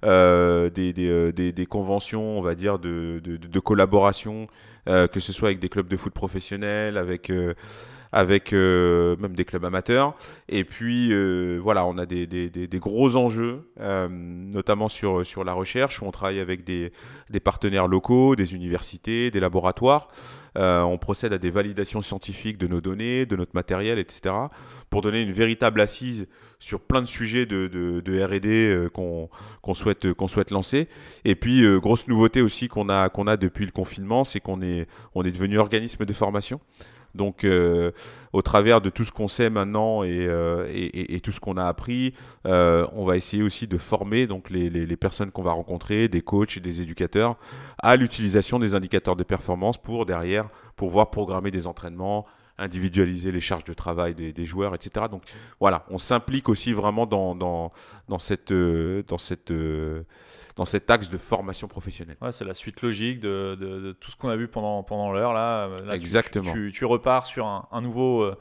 euh, euh, des, conventions, on va dire, de, collaboration, euh, que ce soit avec des clubs de foot professionnels, avec même des clubs amateurs. Et puis voilà, on a des, gros enjeux, notamment sur, sur la recherche, où on travaille avec des partenaires locaux, des universités, des laboratoires. on procède à des validations scientifiques de nos données, de notre matériel, etc., pour donner une véritable assise sur plein de sujets de, de, R&D euh, qu'on souhaite, qu'on souhaite lancer. Et puis, euh, grosse nouveauté aussi qu'on a, qu'on a depuis le confinement, c'est qu'on est, on est devenu organisme de formation. Donc, euh, au travers de tout ce qu'on sait maintenant et, et, tout ce qu'on a appris, on va essayer aussi de former donc les, les, les personnes qu'on va rencontrer, des coachs, des éducateurs, à l'utilisation des indicateurs de performance pour derrière pouvoir programmer des entraînements, individualiser les charges de travail des, joueurs, etc. Donc voilà, on s'implique aussi vraiment dans, dans, dans cette, euh, dans, cette, euh, dans cet axe de formation professionnelle. Ouais, c'est la suite logique de, de, tout ce qu'on a vu pendant, pendant l'heure. Là, Exactement. Tu, tu, repars sur un, un nouveau, euh,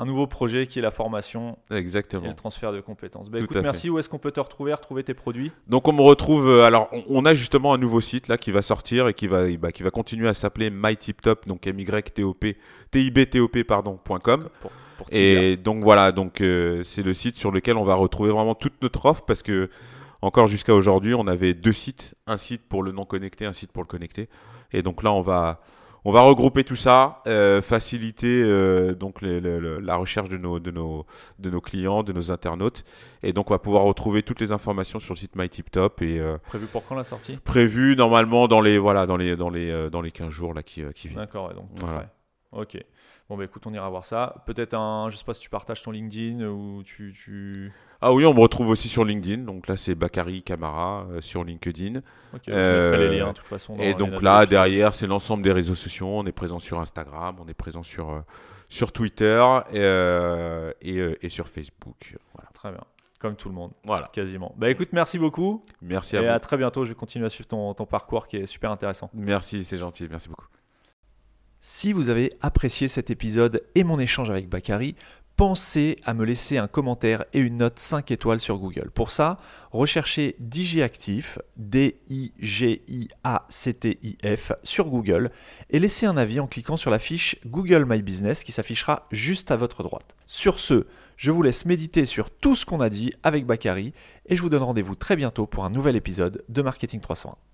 un nouveau projet qui est la formation et Exactement. le transfert de compétences. Bah, écoute, fait. merci. Où est-ce qu'on peut te retrouver, retrouver tes produits? Donc on me retrouve. euh, alors on, on a justement un nouveau site là qui va sortir et qui va, bah, qui va continuer à s'appeler MyTipTop, donc M Y T O P T I B T O P pardon point .com. pour, pour Tiger Et donc voilà, donc euh, c'est le site sur lequel on va retrouver vraiment toute notre offre parce que encore jusqu'à aujourd'hui, on avait deux sites, un site pour le non connecté, un site pour le connecté. Et donc là, on va on va regrouper tout ça, euh, faciliter euh, donc les- la recherche de nos, de, nos, de nos clients, de nos internautes. Et donc on va pouvoir retrouver toutes les informations sur le site MyTipTop et euh, Prévu pour quand la sortie? prévu normalement dans les voilà dans les dans les euh, dans les 15 jours là qui, euh, qui viennent. D'accord, ouais, donc tout Voilà. Ok. Bon, bah écoute, on ira voir ça. Peut-être un. Je sais pas si tu partages ton LinkedIn ou tu. tu... Ah oui, on me retrouve aussi sur LinkedIn. Donc là, c'est Bakary Camara euh, sur LinkedIn. Ok, je Euh, mettrai les liens de toute façon. dans Et donc là, derrière, c'est l'ensemble des réseaux sociaux. On est présent sur Instagram, on est présent sur, euh, sur Twitter et, euh, et, euh, et sur Facebook. Voilà. Très bien. Comme tout le monde, voilà. quasiment. Bah écoute, merci beaucoup. Merci et à vous. à très bientôt. Je vais continuer à suivre ton, ton parcours qui est super intéressant. Merci, c'est gentil. Merci beaucoup. Si vous avez apprécié cet épisode et mon échange avec Bakary, pensez à me laisser un commentaire et une note 5 étoiles sur Google. Pour ça, recherchez DigiActif, D-I-G-I-A-C-T-I-F, sur Google et laissez un avis en cliquant sur la fiche Google My Business qui s'affichera juste à votre droite. Sur ce, je vous laisse méditer sur tout ce qu'on a dit avec Bakary et je vous donne rendez-vous très bientôt pour un nouvel épisode de Marketing 301.